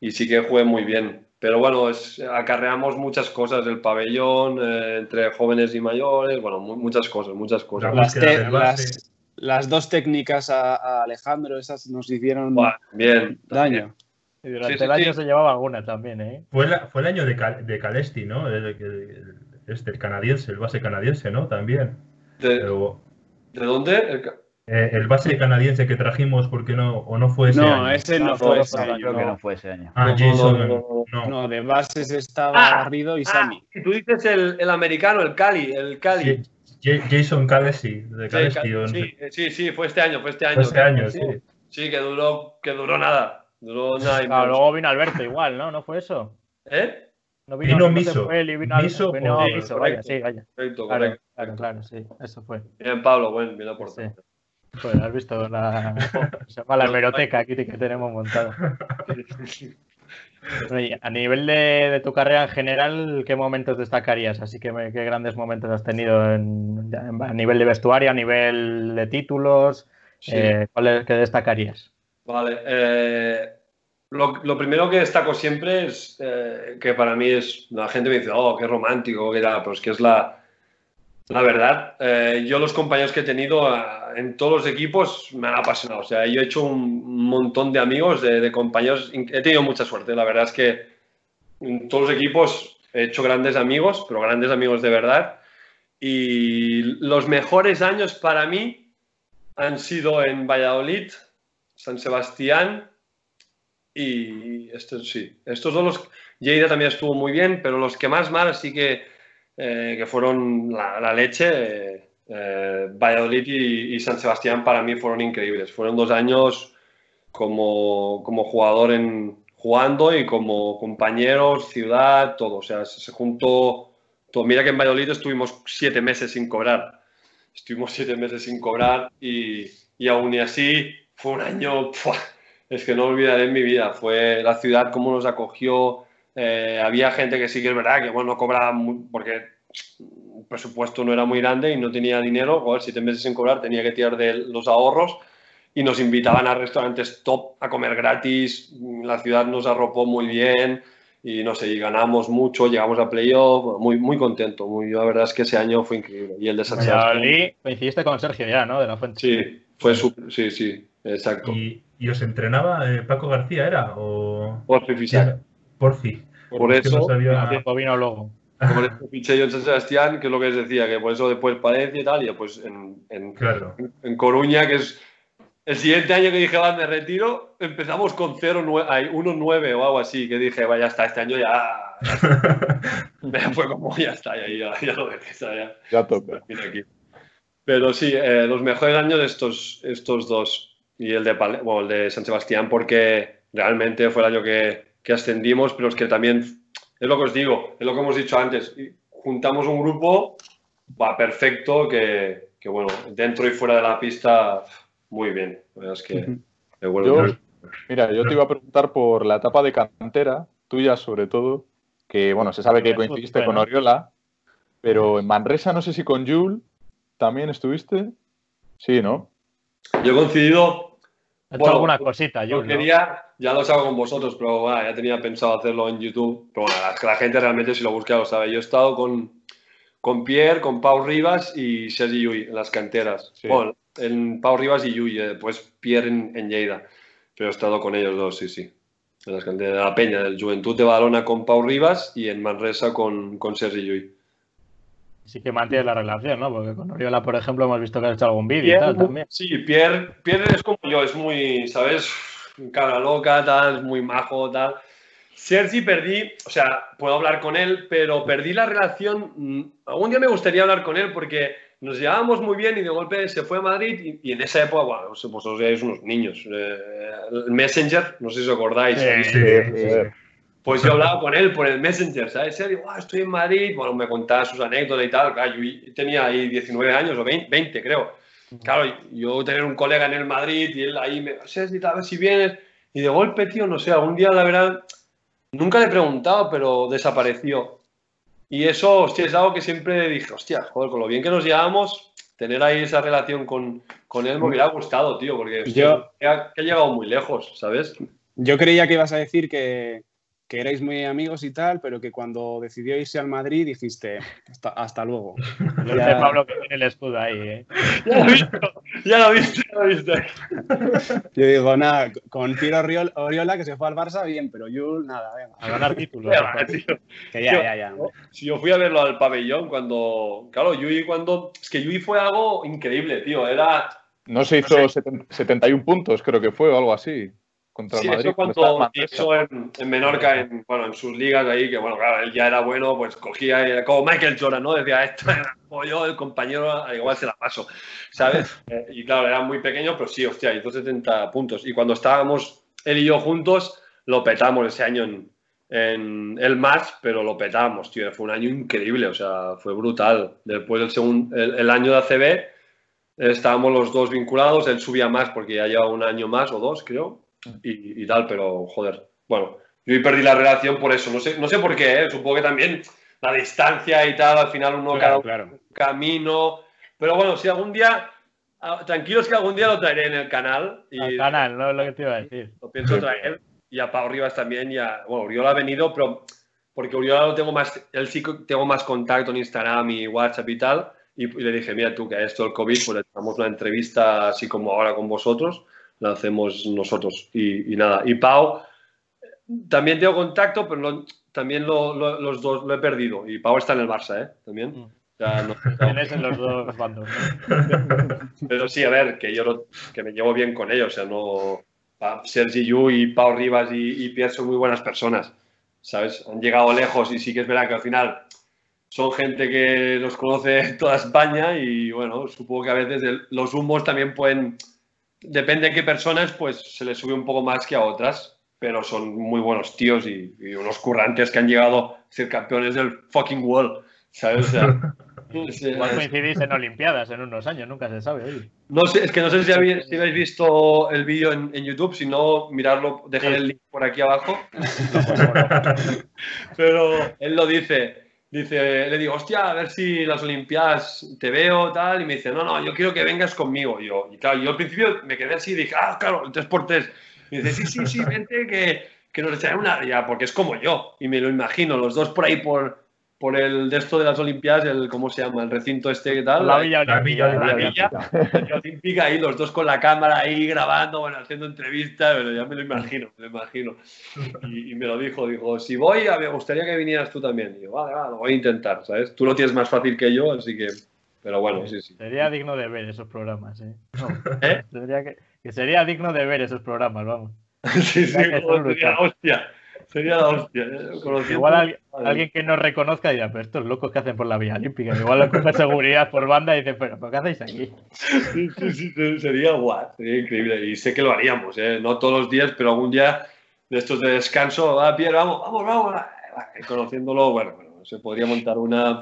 Y sí que jugué muy bien. Pero bueno, es, acarreamos muchas cosas, el pabellón, eh, entre jóvenes y mayores, bueno, mu- muchas cosas, muchas cosas. La Las, te- dos técnicas a, a Alejandro, esas nos hicieron Buah, bien. daño. Y durante Sí, sí, el año sí. se llevaba alguna también, ¿eh? Fue, la- fue el año de, Cal- de Calesti, ¿no? El, el- el- este, el canadiense, el base canadiense, ¿no? También. ¿De, Pero, de dónde? Eh, el base canadiense que trajimos, ¿por qué no? ¿O no fue ese No, año? ese no No, fue fue ese año. Creo que No, no fue ese año. Ah, No, Jason. no, no, no. No, de bases estaba Ah, Garrido y Ah, Sami. y tú dices el, el americano, el Cali, el Cali. Ja- Jason Calesi, de Sí, no sí, sí, sí, fue este año, fue este año. Fue este año, sí. Sí, que duró, que duró nada. Duró nada. y Claro, luego vino Alberto igual, ¿no? ¿No fue eso? ¿Eh? No Vino no se Miso. fue él y vino Miso vino Miso, vaya, correcto. sí, vaya. Correcto, Claro, correcto. claro, claro, sí, eso fue. Bien, Pablo, buen, bien aportado. Pues has visto la, se llama la hemeroteca aquí que tenemos montada. A nivel de, de tu carrera en general, ¿qué momentos destacarías? Así que qué grandes momentos has tenido en- a nivel de vestuario, a nivel de títulos, Sí. eh, ¿cuáles qué destacarías? Vale. eh, lo, lo primero que destaco siempre es eh, que para mí es. La gente me dice, oh, qué romántico, que era, pero es que es la, la verdad. Eh, yo, los compañeros que he tenido eh, en todos los equipos me han apasionado. O sea, yo he hecho un montón de amigos, de, compañeros. He tenido mucha suerte. La verdad es que en todos los equipos he hecho grandes amigos, pero grandes amigos de verdad. Y los mejores años para mí han sido en Valladolid, San Sebastián y estos sí, estos dos los Lleida también estuvo muy bien, pero los que más mal sí que, eh, que fueron la, leche, eh, Valladolid y, San Sebastián para mí fueron increíbles. Fueron dos años como, como jugador en, jugando y como compañeros, ciudad, todo. O sea, se, se juntó todo. Mira que en Valladolid estuvimos siete meses sin cobrar. Estuvimos siete meses sin cobrar y, y aún así fue un año, ¡pua! es que no olvidaré en mi vida. Fue la ciudad como nos acogió. Eh, había gente que sí que es verdad que bueno, no cobraba muy- porque el presupuesto no era muy grande y no tenía dinero. Joder, siete meses sin cobrar, tenía que tirar de los ahorros. y nos invitaban a restaurantes top a comer gratis, la ciudad nos arropó muy bien y no sé, y ganamos mucho, llegamos a playoff, muy, muy contento, muy, la verdad es que ese año fue increíble. Y el de Valladolid, coincidiste con Sergio ya, ¿no? De la Fuente. sí, fue súper, sí, sí, exacto. ¿Y, y os entrenaba eh, Paco García, era? ¿O Por. Porfi? Por Es que no eso, sabía- vino luego. por eso fiché yo en San Sebastián, que es lo que les decía, que por eso después Palencia y tal, y después en, en, Claro. en Coruña, que es el siguiente año que dije, va, me retiro, empezamos con 0, hay 1-9 o algo así, que dije, vaya, hasta este año ya, ya fue como, ya está, ya, ya, ya lo dejé, ya, ya. Ya toca. Pero sí, eh, los mejores años estos, estos dos y el de, Pale- bueno, el de San Sebastián porque realmente fue el año que, que ascendimos, pero es que también, es lo que os digo, es lo que hemos dicho antes, y juntamos un grupo, va perfecto, que, que bueno, dentro y fuera de la pista, muy bien. Es que, Yo- Mira, yo te iba a preguntar por la etapa de cantera, tuya sobre todo, que bueno, se sabe que coincidiste con. Oriola, pero en Manresa no sé si con Jul también estuviste. Sí, ¿no? yo he coincidido He hecho Bueno, alguna cosita, yo. Yo quería, ya lo hago con vosotros, pero bueno, ya tenía pensado hacerlo en YouTube. Pero bueno, que la gente realmente si lo busca lo sabe. Yo he estado con, con Pierre, con Pau Rivas y Sergi Llull en las canteras. Sí. Bueno, en Pau Rivas y eh, después Pierre en, en Lleida. Pero he estado con ellos dos, sí, sí. En las canteras de la Peña, del Juventud de Badalona con Pau Rivas y en Manresa con, con Sergi Llull. Sí que mantienes la relación, ¿no? Porque con Oriola, por ejemplo, hemos visto que has hecho algún vídeo y tal también. Sí, Pierre, Pierre es como yo, es muy, ¿sabes? Cara loca, tal, es muy majo, tal. Sergi perdí, o sea, puedo hablar con él, pero perdí la relación. mm, Algún día me gustaría hablar con él porque nos llevábamos muy bien y de golpe se fue a Madrid y, y en esa época, bueno, vosotros erais unos niños. eh, el Messenger, no sé si os acordáis. Sí, Sí, sí, sí. Pues yo hablaba con él por el Messenger, ¿sabes? Sergio, "Guau, estoy en Madrid. Bueno, me contaba sus anécdotas y tal. Claro, yo tenía ahí 19 años o 20, 20, creo. Claro, yo tener un colega en el Madrid y él ahí me, Sergi, a ver si vienes. Y de golpe, tío, no sé, algún día, la verdad, nunca le he preguntado, pero desapareció. Y eso, hostia, es algo que siempre dije, hostia, joder, con lo bien que nos llevamos, tener ahí esa relación con, con él me hubiera gustado, tío, porque hostia, Yo- que ha, que ha llegado muy lejos, ¿sabes? Yo creía que ibas a decir que, que erais muy amigos y tal, pero que cuando decidió irse al Madrid dijiste hasta, hasta luego. Lo dice Ya- Pablo que tiene el escudo ahí, ¿eh? Ya lo he visto, ya lo he visto, ya lo. Yo digo, nada, con Piero Oriol- Oriola que se fue al Barça, bien, pero Yul, nada, venga. A ganar títulos. Que ya, Yo- ya, ya. Si yo fui a verlo al pabellón cuando. Claro, Yui cuando. Es que Yui fue algo increíble, tío. Era. No se hizo seten- 71 puntos, creo que fue, o algo así, contra Sí, el Madrid. eso cuando hizo en, en Menorca, en, bueno, en sus ligas ahí, que bueno, claro, él ya era bueno, pues cogía, era como Michael Jordan, ¿no? Decía, esto era yo, el compañero, al igual se la paso, ¿sabes? Eh, y claro, era muy pequeño, pero sí, hostia, hizo 70 puntos. Y cuando estábamos él y yo juntos, lo petamos ese año en, en el más, pero lo petamos, tío. Fue un año increíble, o sea, fue brutal. Después del segundo, el, el año de ACB, estábamos los dos vinculados, él subía más porque ya lleva un año más o dos, creo, y, y tal, pero joder. Bueno, yo ahí perdí la relación por eso, no sé, no sé por qué, ¿eh? supongo que también la distancia y tal, al final uno cada Claro, uno claro. camino. Pero bueno, si algún día, ah, tranquilos que algún día lo traeré en el canal y Al canal, no es lo que te iba a decir. lo pienso traer. Y a Pau Rivas también, y a, bueno, Uriola ha venido, pero porque Uriola lo tengo más, él sí tengo más contacto en Instagram y WhatsApp y tal. Y, y le dije, mira tú, que a esto del COVID, pues le damos una entrevista así como ahora con vosotros, la hacemos nosotros. Y, y nada, y Pau, también tengo contacto, pero lo- también lo- lo- los dos lo he perdido. Y Pau está en el Barça, ¿eh? También. Mm. Ya no- Tienes en los dos bandos. ¿no? pero sí, a ver, que yo lo- que me llevo bien con ellos. O sea, no. Sergi Yu y Pau Rivas y, y Pierre son muy buenas personas. ¿Sabes? Han llegado lejos y sí que es verdad que al final son gente que los conoce toda España y bueno, supongo que a veces el- los humos también pueden. Depende de qué personas, pues se les sube un poco más que a otras. Pero son muy buenos tíos y, y unos currantes que han llegado a ser campeones del fucking world. ¿Sabes? O sea, Igual coincidís en Olimpiadas en unos años, nunca se sabe. oye. no sé, es que no sé si habéis, si habéis visto el vídeo en, en YouTube, si no, mirarlo, dejar el link por aquí abajo. Pero él lo dice, dice, le digo, hostia, a ver si las Olimpiadas te veo, tal, y me dice, no, no, yo quiero que vengas conmigo. Y yo, y claro, yo al principio me quedé así y dije, ah, claro, el 3x3. Y dice, sí, sí, sí, vente que, que nos echaré una, ya, porque es como yo, y me lo imagino, los dos por ahí por, por el de esto de las Olimpiadas, el, ¿cómo se llama? El recinto este, ¿qué tal? La Villa La Olímpica. Villa la villa, la Villa olímpica ahí, los dos con la cámara ahí grabando, bueno, haciendo entrevistas, pero ya me lo imagino, me lo imagino. Y, y me lo dijo, dijo, si voy, me gustaría que vinieras tú también. Y yo, vale, vale, lo voy a intentar, ¿sabes? Tú lo tienes más fácil que yo, así que, pero bueno, sí, sí. Sería digno de ver esos programas, ¿eh? No, ¿Eh? tendría que, que sería digno de ver esos programas, vamos. Sí, sí, que hostia, sería la hostia. ¿eh? Igual al- alguien que nos reconozca dirá, pero estos locos que hacen por la Vía Olímpica. Igual lo coge seguridad por banda y dice, pero ¿pero ¿qué hacéis aquí? Sí, sí, sí, sería guay, sería increíble. Y sé que lo haríamos, ¿eh? no todos los días, pero algún día de estos de descanso, va, Pierre, vamos, vamos, vamos. y Conociéndolo, bueno, bueno, se podría montar una.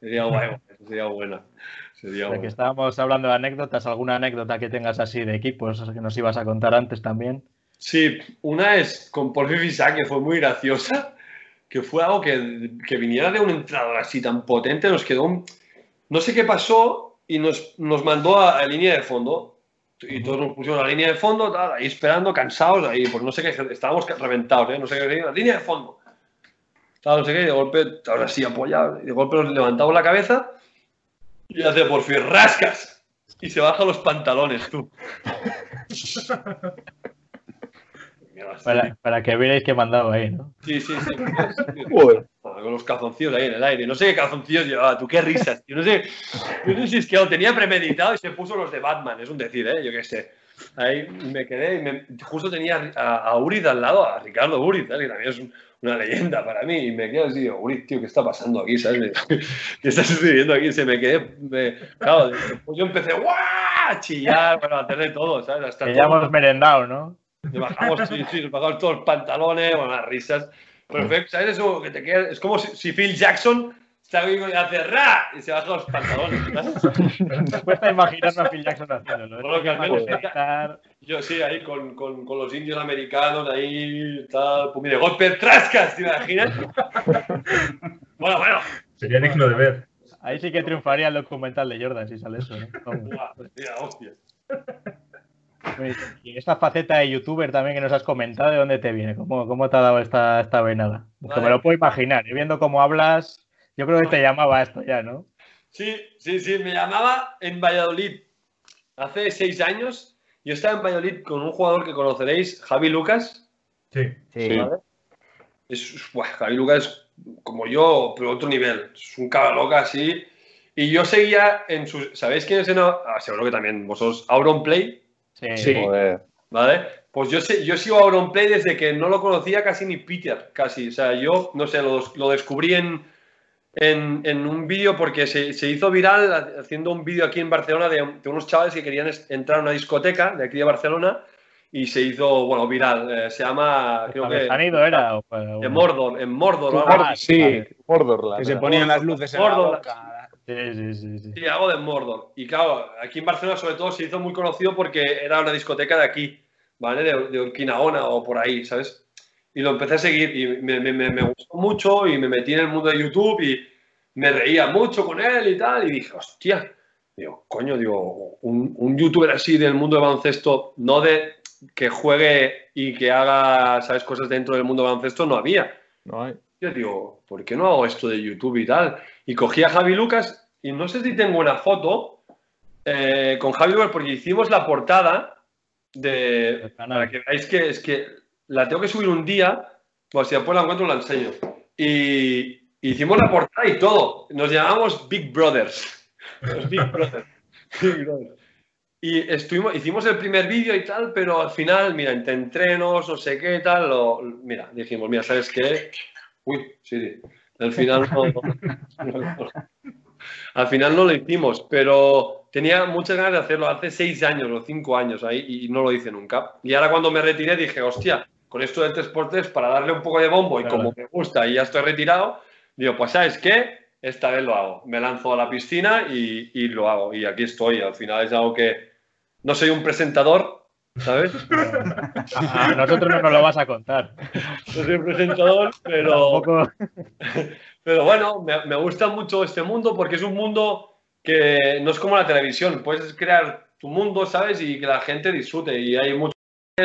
Sería guay, sería buena. Sería Ya que buena. estábamos hablando de anécdotas, ¿alguna anécdota que tengas así de equipos que nos ibas a contar antes también? Sí, una es con Paul Fifisa, que fue muy graciosa, que fue algo que, que viniera de un entrenador así tan potente, nos quedó un... No sé qué pasó y nos, nos mandó a, a línea de fondo. Y todos nos pusimos a la línea de fondo, tal, ahí esperando, cansados, ahí, pues no sé qué, estábamos reventados, ¿eh? No sé qué, la línea de fondo. Tal, no sé qué, y de golpe, ahora sí apoyados, y de golpe nos levantamos la cabeza y hace por fin, rascas. Y se baja los pantalones, tú. Para, para que vierais que mandaba ahí, ¿no? Sí, sí, sí. Joder. Con los calzoncillos ahí en el aire. No sé qué calzoncillos llevaba, tú qué risas. Yo no sé, yo no sé si es que lo tenía premeditado y se puso los de Batman, es un decir, ¿eh? Yo qué sé. Ahí me quedé y me- justo tenía a, a Uriz al lado, a Ricardo Uriz, ¿sabes? que también es un- una leyenda para mí. Y me quedé así, digo, Uriz, tío, ¿qué está pasando aquí? ¿Sabes? ¿Qué está sucediendo aquí? Se me quedé, me- claro, después yo empecé ¡guau! a chillar, bueno, a hacer de todo, ¿sabes? Hasta Que ya todo- hemos merendado, ¿no? Nos bajamos, sí, sí, bajamos todos los pantalones, bueno, las risas. Perfecto, ¿sabes eso? Que te queda, es como si, si Phil Jackson está ahí y hace ra y se baja los pantalones. ¿sabes? Me cuesta imaginarme a Phil Jackson haciéndolo. ¿eh? Bueno, que al menos Estar- Yo sí, ahí con, con, con los indios americanos, ahí tal, pues mire, golpe trascas, ¿te imaginas? bueno, bueno. Sería digno de ver. Ahí sí que triunfaría el documental de Jordan si sale eso, ¿no? Vamos. Buah, mira, hostia. Y esta faceta de youtuber también que nos has comentado, ¿de dónde te viene? ¿Cómo, cómo te ha dado esta, esta venada? Me lo puedo imaginar, y viendo cómo hablas, yo creo que te llamaba esto ya, ¿no? Sí, sí, sí, me llamaba en Valladolid. Hace seis años, yo estaba en Valladolid con un jugador que conoceréis, Javi Lucas. Sí. Sí. ¿vale? Es, buah, Javi Lucas es como yo, pero otro nivel. Es un cara loca así. Y yo seguía en sus. ¿Sabéis quién es? En, ah, seguro que también vosotros. Auronplay, Sí. Sí. Joder. ¿vale? Pues yo, sé, yo sigo a Auronplay desde que no lo conocía casi ni Peter, casi. O sea, yo, no sé, lo, lo descubrí en, en, en un vídeo porque se, se hizo viral haciendo un vídeo aquí en Barcelona de, de unos chavales que querían entrar a una discoteca de aquí de Barcelona y se hizo, bueno, viral. Eh, se llama, creo que... Sanido era? En Mordor, en Mordor. Ah. Sí. Borderlands. que se ponían las luces en la Gordo, boca. Sí, sí, sí, sí. Sí, algo de Mordor. Y claro, aquí en Barcelona sobre todo se hizo muy conocido porque era una discoteca de aquí, ¿vale? De, de Urquinaona o por ahí, ¿sabes? Y lo empecé a seguir y me, me- me- me gustó mucho y me metí en el mundo de YouTube y me reía mucho con él y tal. Y dije, hostia, digo, coño, digo, un, un youtuber así del mundo de baloncesto, no de que juegue y que haga, ¿sabes? Cosas dentro del mundo de baloncesto, no había. No hay. Yo digo, ¿por qué no hago esto de YouTube y tal? Y cogí a Javi Lucas y no sé si tengo una foto eh, con Javi Lucas porque hicimos la portada de... Para que veáis que es que la tengo que subir un día, pues si después la encuentro la enseño. Y hicimos la portada y todo. Nos llamamos Big Brothers. Los Big Brothers. Big Brothers. Y estuvimos, hicimos el primer vídeo y tal, pero al final, mira, entre entrenos, no sé qué tal, lo- mira, dijimos, mira, ¿sabes qué? Uy, sí, al final no, no- al final no lo hicimos, pero tenía muchas ganas de hacerlo hace seis años o cinco años ahí y no lo hice nunca. Y ahora cuando me retiré dije, hostia, con esto del 3x3 para darle un poco de bombo y como me gusta y ya estoy retirado, digo, pues ¿sabes qué? Esta vez lo hago. Me lanzo a la piscina y, y lo hago. Y aquí estoy. Al final es algo que no soy un presentador, ¿sabes? A, nosotros no nos lo vas a contar. No soy presentador, pero, Tampoco. Pero bueno, me, me gusta mucho este mundo porque es un mundo que no es como la televisión. Puedes crear tu mundo, ¿sabes? Y que la gente disfrute. Y hay mucha,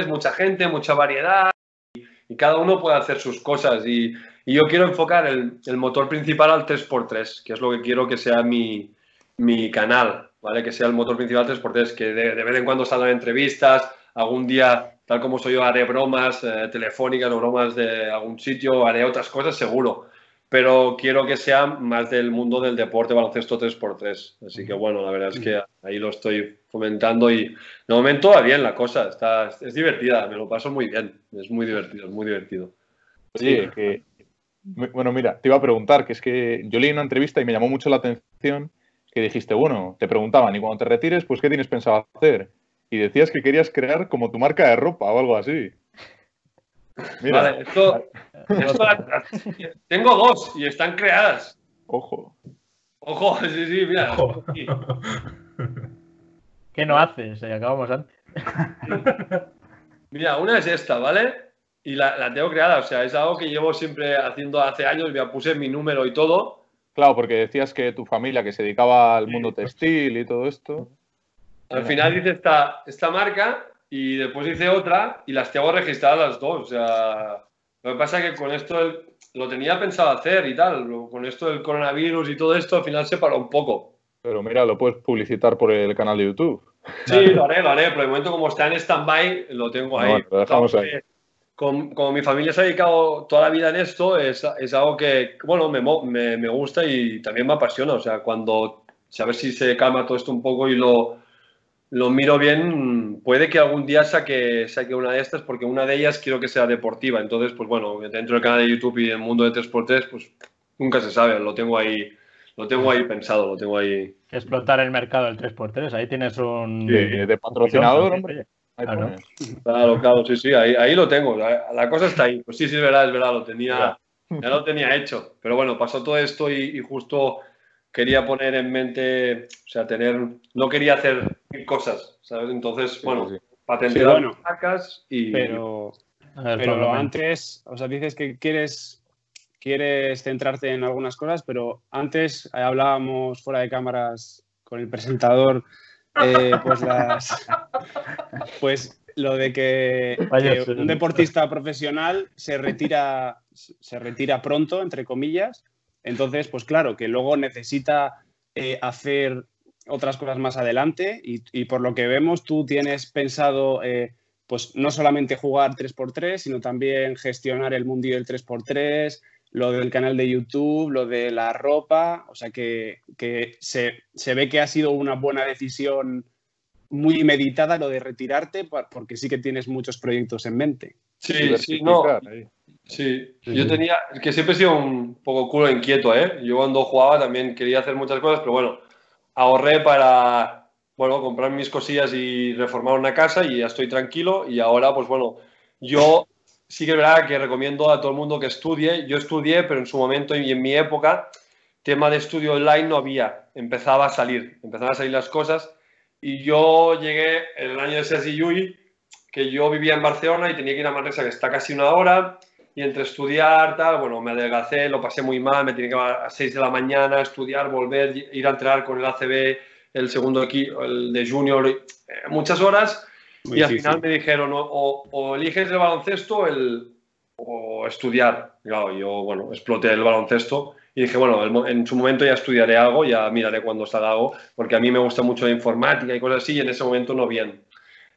mucha gente, mucha variedad. Y, cada uno puede hacer sus cosas. Y, y yo quiero enfocar el, el, motor principal al 3x3, que es lo que quiero que sea mi, mi canal, ¿vale? Que sea el motor principal 3x3, que de, de vez en cuando salgan entrevistas, algún día, tal como soy yo, haré bromas eh, telefónicas o bromas de algún sitio, haré otras cosas seguro pero quiero que sea más del mundo del deporte baloncesto 3x3. Así que bueno, la verdad es que ahí lo estoy fomentando y de momento va bien la cosa, está, es divertida, me lo paso muy bien, es muy divertido, es muy divertido. Oye, que, bueno, mira, te iba a preguntar, que es que yo leí una entrevista y me llamó mucho la atención que dijiste, bueno, te preguntaban, y cuando te retires, pues ¿qué tienes pensado hacer? Y decías que querías crear como tu marca de ropa o algo así. Mira. Vale, esto, esto, tengo dos y están creadas. Ojo. Ojo, sí, sí, mira. Ojo. ¿Qué no haces? Acabamos antes. Mira, una es esta, ¿vale? Y la, la, tengo creada, o sea, es algo que llevo siempre haciendo hace años, ya puse mi número y todo. Claro, porque decías que tu familia que se dedicaba al mundo textil y todo esto. Al final hice esta, esta marca y después hice otra y las tengo registradas las dos. O sea, lo que pasa es que con esto lo tenía pensado hacer y tal, con esto del coronavirus y todo esto, al final se paró un poco. Pero mira, lo puedes publicitar por el canal de YouTube. Sí, lo haré, lo haré. Por el momento, como está en stand-by, lo tengo ahí. lo dejamos ahí. Como, como, mi familia se ha dedicado toda la vida en esto, es, es algo que, bueno, me, me, me, gusta y también me apasiona. O sea, cuando, a ver si se calma todo esto un poco y lo, lo miro bien, puede que algún día saque, saque una de estas, porque una de ellas quiero que sea deportiva. Entonces, pues bueno, dentro del canal de YouTube y el mundo de 3x3, pues nunca se sabe, lo tengo ahí, lo tengo ahí pensado, lo tengo ahí. Explotar el mercado del 3x3, ahí tienes un... Sí, de patrocinador, hombre. Claro. claro, claro, sí, sí, ahí, ahí lo tengo, la, la, cosa está ahí. Pues sí, sí, es verdad, es verdad, lo tenía, ya lo tenía hecho. Pero bueno, pasó todo esto y, y justo quería poner en mente, o sea, tener, no quería hacer cosas, ¿sabes? Entonces, bueno, sí, bueno, marcas y... Pero, ver, pero antes, o sea, dices que quieres, quieres centrarte en algunas cosas, pero antes hablábamos fuera de cámaras con el presentador, eh, pues las... Pues lo de que, que un deportista profesional se retira, se retira pronto, entre comillas, entonces, pues claro, que luego necesita eh, hacer otras cosas más adelante y, y, por lo que vemos tú tienes pensado eh, pues no solamente jugar 3x3, sino también gestionar el mundillo del 3x3, lo del canal de YouTube, lo de la ropa, o sea que, que se, se, ve que ha sido una buena decisión muy meditada lo de retirarte porque sí que tienes muchos proyectos en mente. Sí, sí, no. Sí, yo tenía, que siempre he sido un poco culo inquieto, ¿eh? Yo cuando jugaba también quería hacer muchas cosas, pero bueno, ahorré para, bueno, comprar mis cosillas y reformar una casa y ya estoy tranquilo y ahora, pues bueno, yo sí que es verdad que recomiendo a todo el mundo que estudie. Yo estudié, pero en su momento y en mi época, tema de estudio online no había, empezaba a salir, empezaban a salir las cosas y yo llegué en el año de Sesi Yui, que yo vivía en Barcelona y tenía que ir a Manresa, que está casi una hora, y entre estudiar, tal, bueno, me adelgacé, lo pasé muy mal, me tenía que ir a 6 de la mañana, estudiar, volver, ir a entrenar con el ACB, el segundo equipo, el de junior, eh, muchas horas, muy y al final me dijeron, o, o, eliges el baloncesto el, o estudiar. Claro, yo, bueno, exploté el baloncesto y dije, bueno, en su momento ya estudiaré algo, ya miraré cuando salga algo, porque a mí me gusta mucho la informática y cosas así, y en ese momento no bien.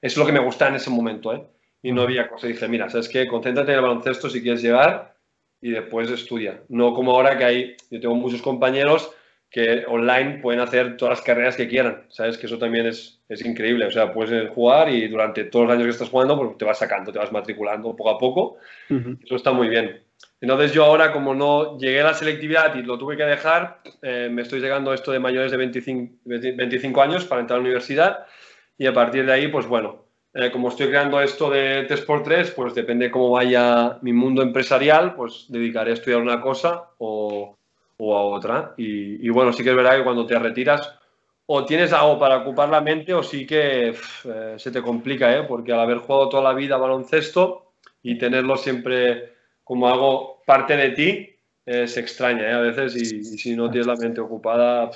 Es lo que me gusta en ese momento, ¿eh? y no había cosa. Dije, mira, ¿sabes qué? Concéntrate en el baloncesto si quieres llegar y después estudia. No como ahora que hay, yo tengo muchos compañeros que online pueden hacer todas las carreras que quieran, ¿sabes? Que eso también es, es increíble. O sea, puedes jugar y durante todos los años que estás jugando, pues te vas sacando, te vas matriculando poco a poco. Uh -huh. Eso está muy bien. Entonces yo ahora, como no llegué a la selectividad y lo tuve que dejar, eh, me estoy llegando a esto de mayores de 25, 25 años para entrar a la universidad y a partir de ahí, pues bueno, eh, como estoy creando esto de 3x3, pues depende cómo vaya mi mundo empresarial, pues dedicaré a estudiar una cosa o, o a otra. Y, y, bueno, sí que es verdad que cuando te retiras o tienes algo para ocupar la mente o sí que eh, se te complica, ¿eh? porque al haber jugado toda la vida baloncesto y tenerlo siempre como algo parte de ti, es extraña ¿eh? a veces y, y si no tienes la mente ocupada,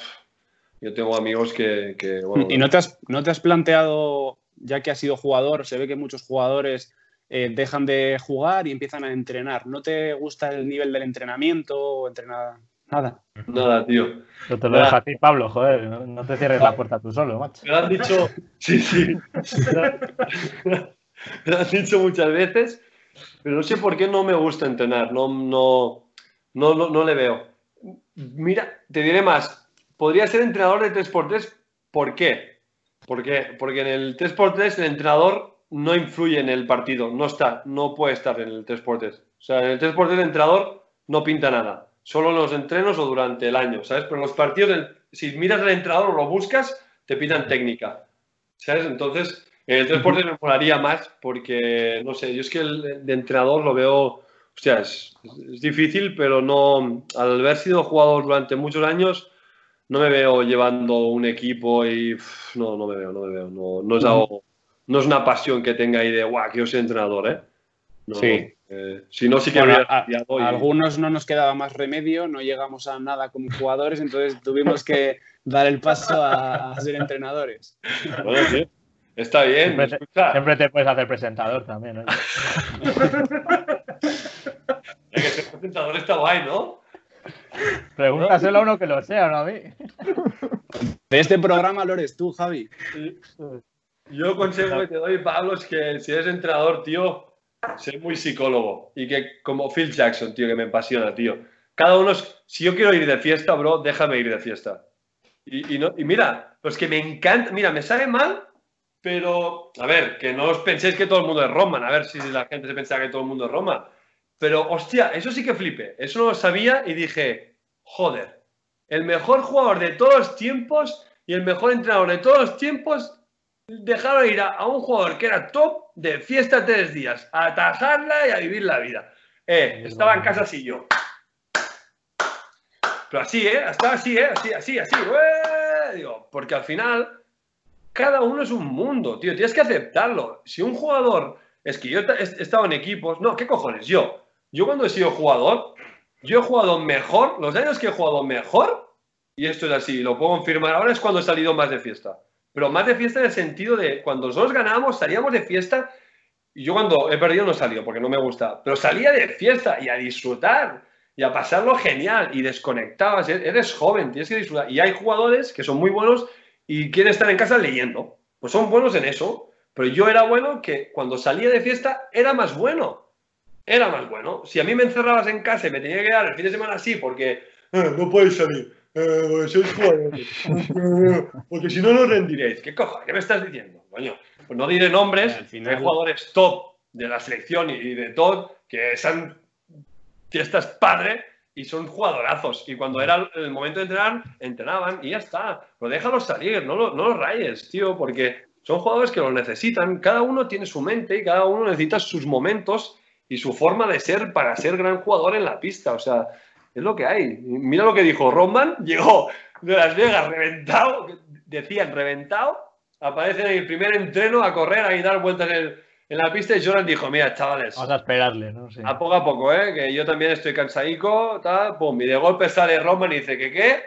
yo tengo amigos que, que, bueno, ¿Y no te, has, no te has planteado, ya que has sido jugador, se ve que muchos jugadores eh, dejan de jugar y empiezan a entrenar? ¿No te gusta el nivel del entrenamiento o entrenar nada? nada, tío. Yo te lo dejo a ti, Pablo, joder, no, no te cierres la puerta tú solo, macho. Me lo han dicho, sí, sí. Me lo han dicho muchas veces, pero no sé por qué no me gusta entrenar, no, no, no, no, no le veo. Mira, te diré más, podría ser entrenador de 3x3, ¿por qué? ¿Por qué? Porque en el 3x3 el entrenador no influye en el partido, no está, no puede estar en el 3x3. O sea, en el 3x3 el entrenador no pinta nada, solo en los entrenos o durante el año, ¿sabes? Pero en los partidos, si miras al entrenador o lo buscas, te pitan técnica, ¿sabes? Entonces, en el 3x3 me molaría más porque, no sé, yo es que el de entrenador lo veo, hostia, es, es difícil, pero no, al haber sido jugador durante muchos años, no me veo llevando un equipo y uf, no, no me veo, no me veo, no, no es algo, no es una pasión que tenga ahí de, guau, quiero ser entrenador, ¿eh? No, Sí. eh, si no, sí que Bueno, a- y- a algunos no nos quedaba más remedio, no llegamos a nada como jugadores, entonces tuvimos que dar el paso a, a ser entrenadores. Bueno, sí. Está bien, Siempre te, escucha, siempre te puedes hacer presentador también, eh, que ser presentador está guay, ¿no? Pregúntaselo a uno que lo sea, no a mí. De este programa lo eres tú, Javi. Yo consejo que te doy, Pablo, es que si eres entrenador, tío, sé muy psicólogo. Y que como Phil Jackson, tío, que me apasiona, tío. Cada uno, es- si yo quiero ir de fiesta, bro, déjame ir de fiesta. Y, y no, y mira, pues que me encanta, mira, me sabe mal, pero, a ver, que no os penséis que todo el mundo es Roman, a ver si la gente se pensaba que todo el mundo es Roma. Pero, hostia, eso sí que flipe. Eso no lo sabía y dije, joder, el mejor jugador de todos los tiempos y el mejor entrenador de todos los tiempos dejaron ir a, a un jugador que era top de fiesta tres días, a atajarla y a vivir la vida. Eh, estaba en casa así yo. Pero así, ¿eh? Estaba así, ¿eh? Así, así, así. ¡ué! Digo, porque al final, cada uno es un mundo, tío. Tienes que aceptarlo. Si un jugador. Es que yo he estado en equipos. No, ¿qué cojones? Yo. Yo cuando he sido jugador, yo he jugado mejor. Los años que he jugado mejor, y esto es así, lo puedo confirmar ahora, es cuando he salido más de fiesta. Pero más de fiesta en el sentido de cuando nosotros ganábamos, salíamos de fiesta. Y yo cuando he perdido no he salido porque no me gusta. Pero salía de fiesta y a disfrutar y a pasarlo genial y desconectabas. E- Eres joven, tienes que disfrutar. Y hay jugadores que son muy buenos y quieren estar en casa leyendo. Pues son buenos en eso. Pero yo era bueno que cuando salía de fiesta era más bueno. Era más bueno. Si a mí me encerrabas en casa y me tenía que quedar el fin de semana así porque "Eh, no podéis salir, eh, porque sois jugadores, eh, porque si no, no rendiréis. ¿Qué cojones? ¿Qué me estás diciendo? Coño, pues no diré nombres. Al final- Hay jugadores top de la selección y de todo que son fiestas padre y son jugadorazos. Y cuando era el momento de entrenar, entrenaban y ya está. Pero déjalos salir, no, lo- no los rayes, tío, porque son jugadores que lo necesitan. Cada uno tiene su mente y cada uno necesita sus momentos y su forma de ser para ser gran jugador en la pista. O sea, es lo que hay. Mira lo que dijo Roman, llegó de Las Vegas reventado, decían reventado, aparece en el primer entreno a correr, a dar vueltas en, el- en la pista y Jordan dijo, mira, chavales, Vamos a esperarle, ¿no? Sí. a poco a poco, ¿eh? Que yo también estoy cansadico, tal, pum, y de golpe sale Roman y dice que qué,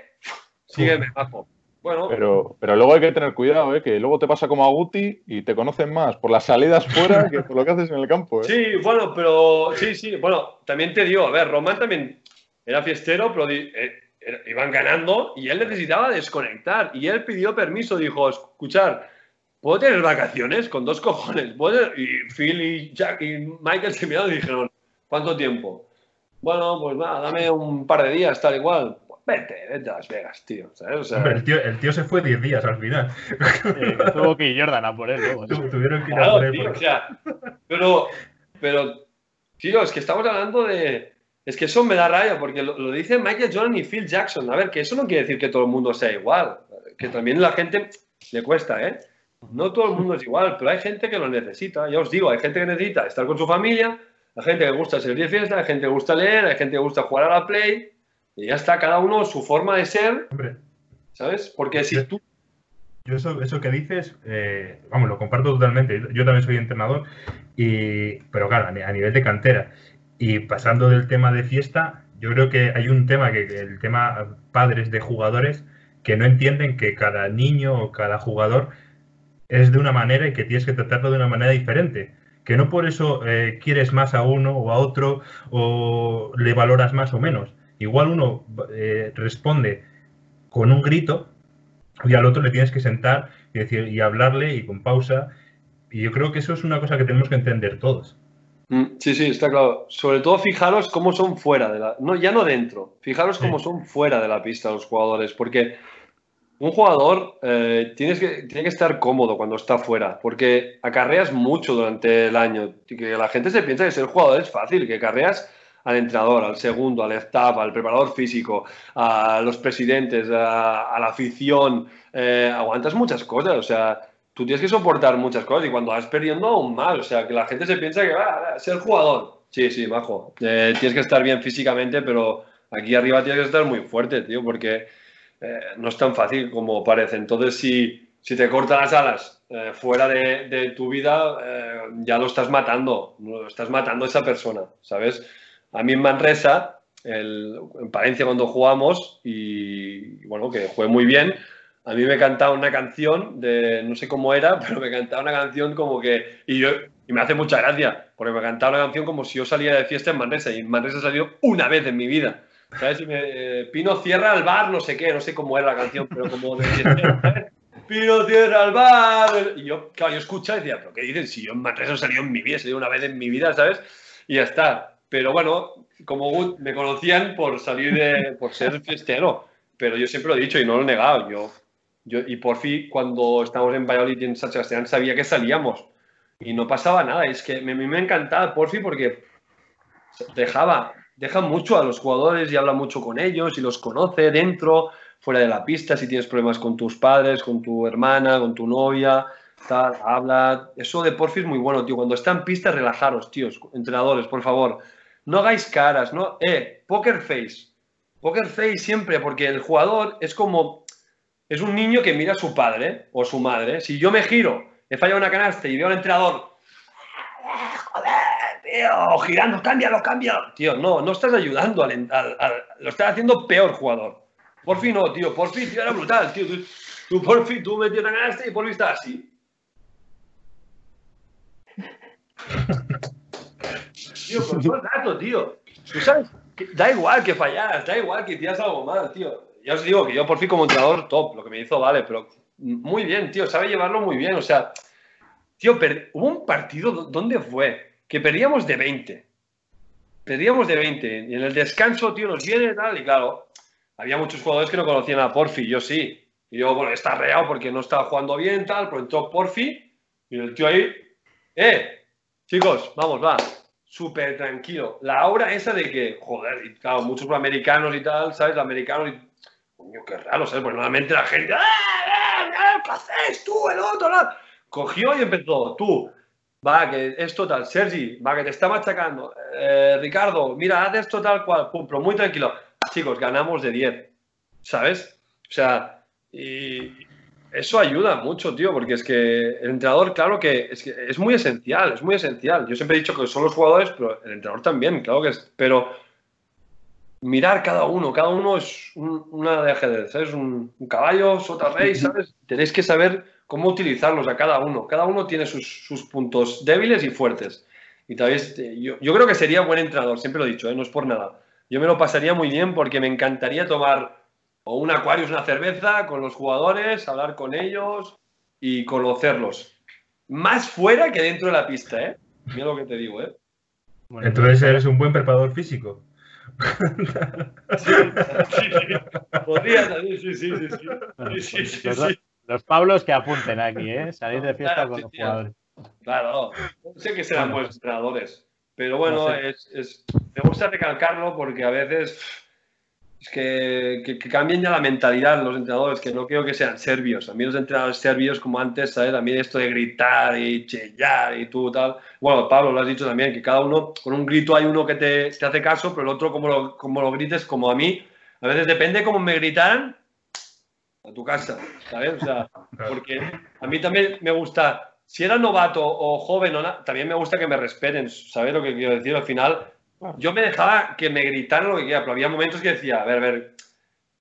sígueme, bajo. Bueno, Pero, pero luego hay que tener cuidado, ¿eh? que luego te pasa como a Guti y te conocen más por las salidas fuera que por lo que haces en el campo. ¿eh? sí, bueno, pero sí, sí, bueno, también te digo, a ver, Roman también era fiestero, pero eh, iban ganando y él necesitaba desconectar y él pidió permiso, dijo, escuchar, ¿puedo tener vacaciones? Con dos cojones. ¿Puedo tener-?" Y Phil y Jack y Michael se miraron y dijeron, ¿cuánto tiempo? Bueno, pues nada, dame un par de días, tal igual. Vete, vete a Las Vegas, tío. ¿sabes? O sea, Hombre, el tío, el tío se fue 10 días al final. Que tuvo que ir Jordan a por él luego. sí. Tu- Tuvieron que ir a por él. tío, porque- o sea, pero, pero, tío, es que estamos hablando de. Es que eso me da raya, porque lo, lo dice Michael Jordan y Phil Jackson. A ver, que eso no quiere decir que todo el mundo sea igual. Que también la gente le cuesta, ¿eh? No todo el mundo es igual, pero hay gente que lo necesita. Ya os digo, hay gente que necesita estar con su familia, hay gente que gusta salir de fiesta, hay gente que gusta leer, hay gente que gusta jugar a la play. Y ya está, cada uno su forma de ser, Hombre, ¿sabes? Porque si tú. Yo eso, eso que dices, eh, vamos, lo comparto totalmente. Yo también soy entrenador, y, pero claro, a nivel de cantera. Y pasando del tema de fiesta, yo creo que hay un tema que el tema padres de jugadores que no entienden que cada niño o cada jugador es de una manera y que tienes que tratarlo de una manera diferente. Que no por eso eh, quieres más a uno o a otro o le valoras más o menos. Igual uno eh, responde con un grito y al otro le tienes que sentar y, decir, y hablarle y con pausa. Y yo creo que eso es una cosa que tenemos que entender todos. Mm, sí, sí, está claro. Sobre todo fijaros cómo son fuera de la... No, ya no dentro. Fijaros cómo son fuera de la pista los jugadores. Porque un jugador eh, tienes que, tiene que estar cómodo cuando está fuera. Porque acarreas mucho durante el año. Y que la gente se piensa que ser jugador es fácil. Que acarreas al entrenador, al segundo, al staff, al preparador físico, a los presidentes, a, la afición. Eh, aguantas muchas cosas. O sea tú tienes que soportar muchas cosas y cuando vas perdiendo aún más. O sea, que la gente se piensa que va a ser jugador. Sí, sí, bajo. Eh, tienes que estar bien físicamente, pero aquí arriba tienes que estar muy fuerte, tío, porque eh, no es tan fácil como parece. Entonces, si, si te cortan las alas eh, fuera de, tu vida, ya lo estás matando. Lo estás matando a esa persona, ¿sabes? A mí en Manresa, en Palencia cuando jugamos, y bueno, que jugué muy bien, a mí me cantaba una canción de, no sé cómo era, pero me cantaba una canción como que, y yo, y me hace mucha gracia, porque me cantaba una canción como si yo saliera de fiesta en Manresa, y Manresa salió una vez en mi vida. ¿Sabes? Eh, Pino cierra el bar, no sé qué, no sé cómo era la canción, pero como de, Pino cierra el bar. Y yo, claro, yo escuchaba y decía, ¿pero qué dicen? Si yo en Manresa salió en mi vida, salió una vez en mi vida, ¿sabes? Y ya está. Pero bueno, como me conocían por salir de, por ser fiestero, pero yo siempre lo he dicho y no lo he negado. Yo yo, y por fin, cuando estábamos en Valladolid y en San Sebastián, sabía que salíamos y no pasaba nada. Es que a mí me encantaba Porfi porque dejaba, deja mucho a los jugadores y habla mucho con ellos y los conoce dentro, fuera de la pista, si tienes problemas con tus padres, con tu hermana, con tu novia, tal, habla. Eso de Porfi es muy bueno, tío. Cuando está en pista, relajaros, tíos, entrenadores, por favor. No hagáis caras, ¿no? Eh, poker face. Poker face siempre, porque el jugador es como es un niño que mira a su padre o su madre. Si yo me giro, he fallado una canasta y veo al entrenador, joder, tío, girando, cámbialo, cámbialo. Tío, no, no estás ayudando al, lo estás haciendo peor jugador. Por fin no, tío, por fin, tío, era brutal, tío. Tú, por fin, tú metías una canasta y por fin estás así. tío, por todo el rato, tío. Tú sabes, da igual que fallas, da igual que tiras algo mal, tío ya os digo que yo por fin como entrenador top, lo que me hizo vale, pero muy bien, tío, sabe llevarlo muy bien. O sea, tío, hubo un partido, ¿dónde fue? Que perdíamos de 20. Perdíamos de 20. Y en el descanso, tío, nos viene tal, y claro, había muchos jugadores que no conocían a Porfi, yo sí. Y yo, bueno, está reado porque no estaba jugando bien, tal, pero entró Porfi, y el tío ahí, ¡eh! Chicos, vamos, va. Súper tranquilo. La aura esa de que, joder, y claro, muchos americanos y tal, ¿sabes? Americanos y coño, qué raro, ¿sabes? Pues normalmente la gente, ¡eh, eh, eh! ¿Qué haces tú, el otro? Cogió y empezó, tú, va, que es total, Sergi, va, que te está machacando, eh, Ricardo, mira, haz esto tal cual, pum, pero muy tranquilo. Chicos, ganamos de 10, ¿sabes? O sea, y eso ayuda mucho, tío, porque es que el entrenador, claro que es, que es muy esencial, es muy esencial. Yo siempre he dicho que son los jugadores, pero el entrenador también, claro que es, pero mirar cada uno. Cada uno es una de ajedrez, ¿sabes? Un, caballo, sota rey, ¿sabes? Tenéis que saber cómo utilizarlos a cada uno. Cada uno tiene sus, puntos débiles y fuertes. Y tal vez, yo, yo, creo que sería buen entrenador, siempre lo he dicho, ¿eh? no es por nada. Yo me lo pasaría muy bien porque me encantaría tomar o un Aquarius, una cerveza con los jugadores, hablar con ellos y conocerlos. Más fuera que dentro de la pista, ¿eh? Mira lo que te digo, ¿eh? Entonces eres un buen preparador físico. Sí, Podría salir, sí, sí, sí. sí. los, los, Pablos que apunten aquí, ¿eh? Salir de fiesta con los jugadores. Claro, sé que serán buenos entrenadores, pero bueno, es, es, me gusta recalcarlo porque a veces es que, que, cambien ya la mentalidad los entrenadores, que no quiero que sean serbios. A mí los entrenadores serbios, como antes, ¿sabes? A mí esto de gritar y chillar y tú tal. Bueno, Pablo, lo has dicho también, que cada uno, con un grito hay uno que te, te hace caso, pero el otro, como lo, como lo grites, como a mí, a veces depende cómo me gritaran, a tu casa, ¿sabes? O sea, porque a mí también me gusta, si era novato o joven, o también me gusta que me respeten, ¿sabes lo que quiero decir? Al final, yo me dejaba que me gritaran lo que quería, pero había momentos que decía, a ver, a ver,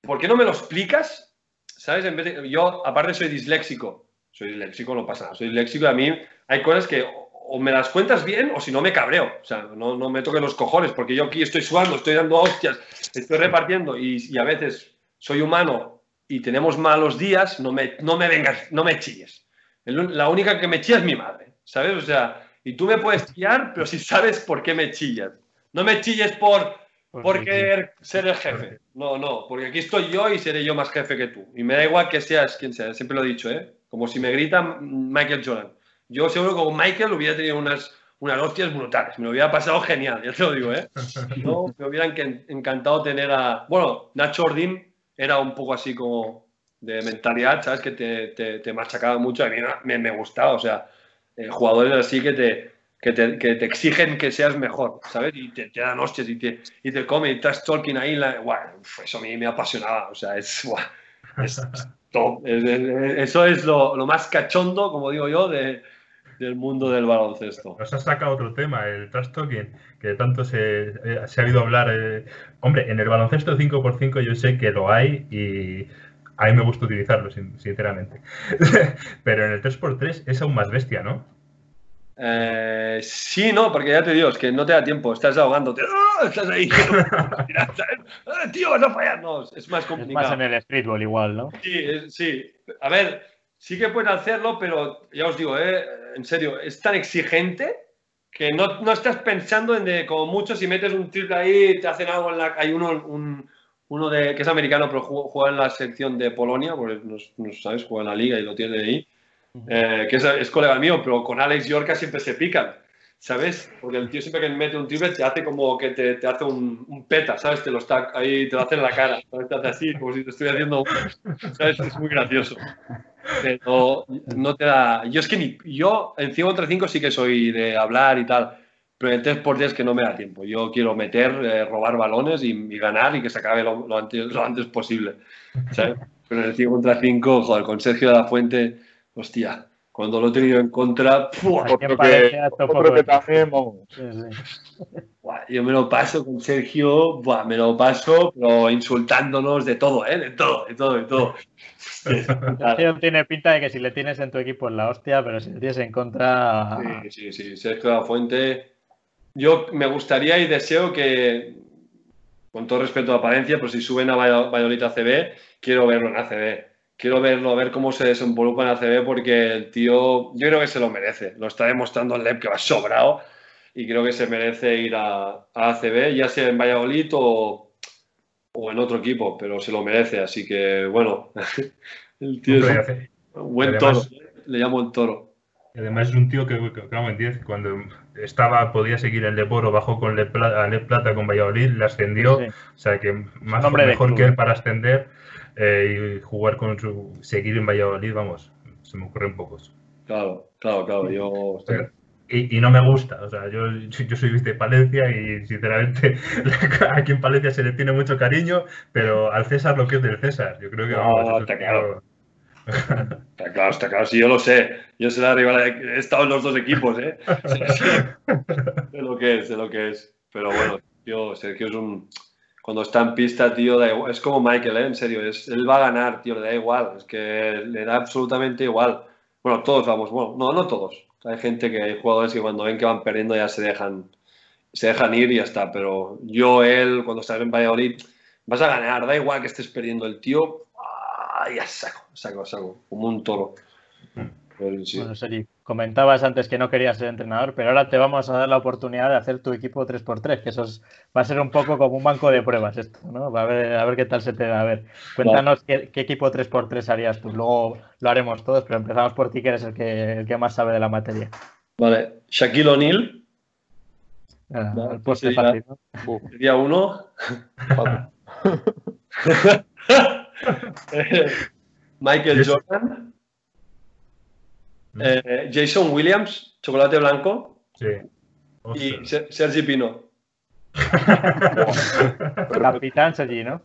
¿por qué no me lo explicas? ¿Sabes? En vez de- yo, aparte, soy disléxico. Soy disléxico, no pasa nada. Soy disléxico y a mí hay cosas que o o me las cuentas bien o si no me cabreo. O sea, no, no me toques los cojones porque yo aquí estoy sudando, estoy dando hostias, estoy repartiendo y, y a veces soy humano y tenemos malos días, no me, no me vengas, no me chilles. El- La única que me chilla es mi madre, ¿sabes? O sea, y tú me puedes chillar, pero si sabes por qué me chillas. No me chilles por, por querer ser el jefe. No, no, porque aquí estoy yo y seré yo más jefe que tú. Y me da igual que seas quien sea, siempre lo he dicho, ¿eh? Como si me grita Michael Jordan. Yo seguro que con Michael hubiera tenido unas, unas hostias brutales. Me lo hubiera pasado genial, ya te lo digo, ¿eh? No, me hubiera encan- encantado tener a... Bueno, Nacho Ordín era un poco así como de mentalidad, ¿sabes? Que te, te, te machacaba mucho. A mí me, me gustaba, o sea, eh, jugadores así que te, que, te, que te exigen que seas mejor, ¿sabes? Y te, te dan hostias y te, y te comen y estás talking ahí. La, uf, eso a mí me apasionaba, o sea, es... top. Es- eso es lo, lo más cachondo, como digo yo, de, del mundo del baloncesto. Nos ha sacado otro tema, el trash talking, que tanto se, eh, se ha oído hablar. eh. Hombre, en el baloncesto 5x5 yo sé que lo hay y a mí me gusta utilizarlo, sin- sinceramente. Pero en el 3x3 es aún más bestia, ¿no? Eh, sí, no, porque ya te digo, es que no te da tiempo, estás ahogándote, ¡Ah! estás ahí. ¡Ah, tío, vas a fallar, no, es más Es complicado. más en el streetball igual, ¿no? Sí, es- sí, a ver, sí que puedes hacerlo, pero ya os digo, eh, en serio, es tan exigente que no, no estás pensando en de, como mucho, si metes un triple ahí, te hacen algo en la... Hay uno, un- uno de, que es americano, pero juega, en la sección de Polonia, porque no, no sabes, juega en la liga y lo tiene ahí, eh, que es, es colega mío, pero con Alex Yorka siempre se pican, ¿sabes? Porque el tío siempre que mete un triple te hace como que te, te hace un, un peta, ¿sabes? Te lo está ahí, te lo hace en la cara, ¿sabes? Te hace así, como si te estuviera haciendo, ¿sabes? Es muy gracioso. Pero no te da. Yo es que ni. Yo en 5 contra 5 sí que soy de hablar y tal. Pero en 3 por 10 es que no me da tiempo. Yo quiero meter, eh, robar balones y, y ganar y que se acabe lo, lo antes, lo antes posible. ¿sabes? Pero en el 5 contra 5, joder, con Sergio de la Fuente, hostia, cuando lo he tenido en contra, en Otro que, otro que también, vamos. Sí, sí. Buah, yo me lo paso con Sergio, buah, me lo paso, pero insultándonos de todo, ¿eh? De todo, de todo, de todo. Sergio tiene pinta de que si le tienes en tu equipo es la hostia, pero si le tienes en contra. Sí, sí, sí. Sergio la Fuente. Yo me gustaría y deseo que, con todo respeto a Palencia, pero si suben a Valla- Valladolid ACB, quiero verlo en ACB. Quiero verlo, ver cómo se desenvolupa en ACB, porque el tío, yo creo que se lo merece. Lo está demostrando el LEP que va sobrado y creo que se merece ir a, a ACB, ya sea en Valladolid o, o en otro equipo, pero se lo merece. Así que, bueno, el tío Hombre, es un buen además- toro. Le llamo el toro. y además es un tío que, que, vamos, en 10, cuando estaba, podía seguir en Leporo, bajó con Le Plata, a Le Plata con Valladolid, le ascendió. Sí. O sea que más mejor club, que él ¿eh? para ascender eh, y jugar con su. seguir en Valladolid, vamos, se me ocurren pocos. Claro, claro, claro. Yo estoy- Y, y no me gusta, o sea, yo, yo soy de Palencia y sinceramente aquí en Palencia se le tiene mucho cariño, pero al César lo que es del César, yo creo que No, vamos, está claro. Está claro, está claro. Sí, yo lo sé. Yo sé la rivalidad. He estado en los dos equipos, ¿eh? Sé, sé- sé lo que es, sé lo que es. Pero bueno, tío, Sergio es un. Cuando está en pista, tío, da igual. es como Michael, ¿eh? En serio. Es, él va a ganar, tío, le da igual. Es que le da absolutamente igual. Bueno, todos vamos. Bueno, no, no todos. Hay gente que hay jugadores que cuando ven que van perdiendo ya se dejan, se dejan ir y ya está. Pero yo, él, cuando estás en Valladolid, vas a ganar. Da igual que estés perdiendo. El tío, ah, ya saco, saco, saco. Como un toro. Pero sí. Bueno, Sergi, comentabas antes que no querías ser entrenador, pero ahora te vamos a dar la oportunidad de hacer tu equipo 3x3, que eso es- va a ser un poco como un banco de pruebas esto, ¿no? Va a ver, a ver qué tal se te da. A ver, cuéntanos qué, qué equipo 3x3 harías tú. Luego lo haremos todos, pero empezamos por ti, que eres el que, el que más sabe de la materia. Vale, Shaquille O'Neal Ah, fácil, ¿no? Sería uno. Eh, Michael. Jordan. Eh, Jason Williams, chocolate blanco. Sí. Y Sergi Pino. Capitán Sergi, ¿no?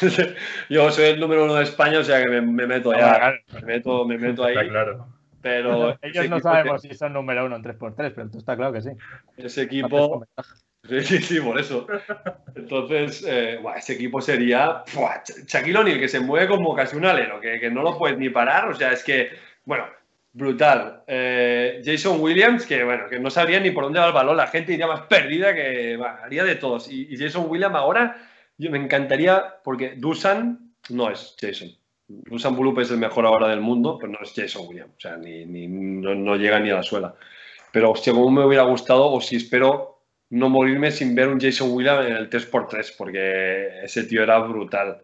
Yo soy el número uno de España, o sea que me, me meto Ah, ya. claro. Me meto, me meto ahí. Está claro. Pero Ellos no sabemos si son número uno en 3x3, pero tú está claro que sí. Ese equipo, Sí, sí, sí, por eso. Entonces, eh, buah, ese equipo sería buah, Shaquille O'Neal, que se mueve como casi un alero, que, que no lo puedes ni parar. O sea, es que, bueno, brutal. Eh, Jason Williams, que bueno, que no sabría ni por dónde va el balón, la gente iría más perdida que haría de todos. Y, Jason Williams ahora, yo me encantaría, porque Dusan no es Jason. Dusan Bulup es el mejor ahora del mundo, pero no es Jason Williams. O sea, ni, no llega ni a la suela. Pero hostia, como me hubiera gustado, o si espero no morirme sin ver un Jason Williams en el 3x3, porque ese tío era brutal.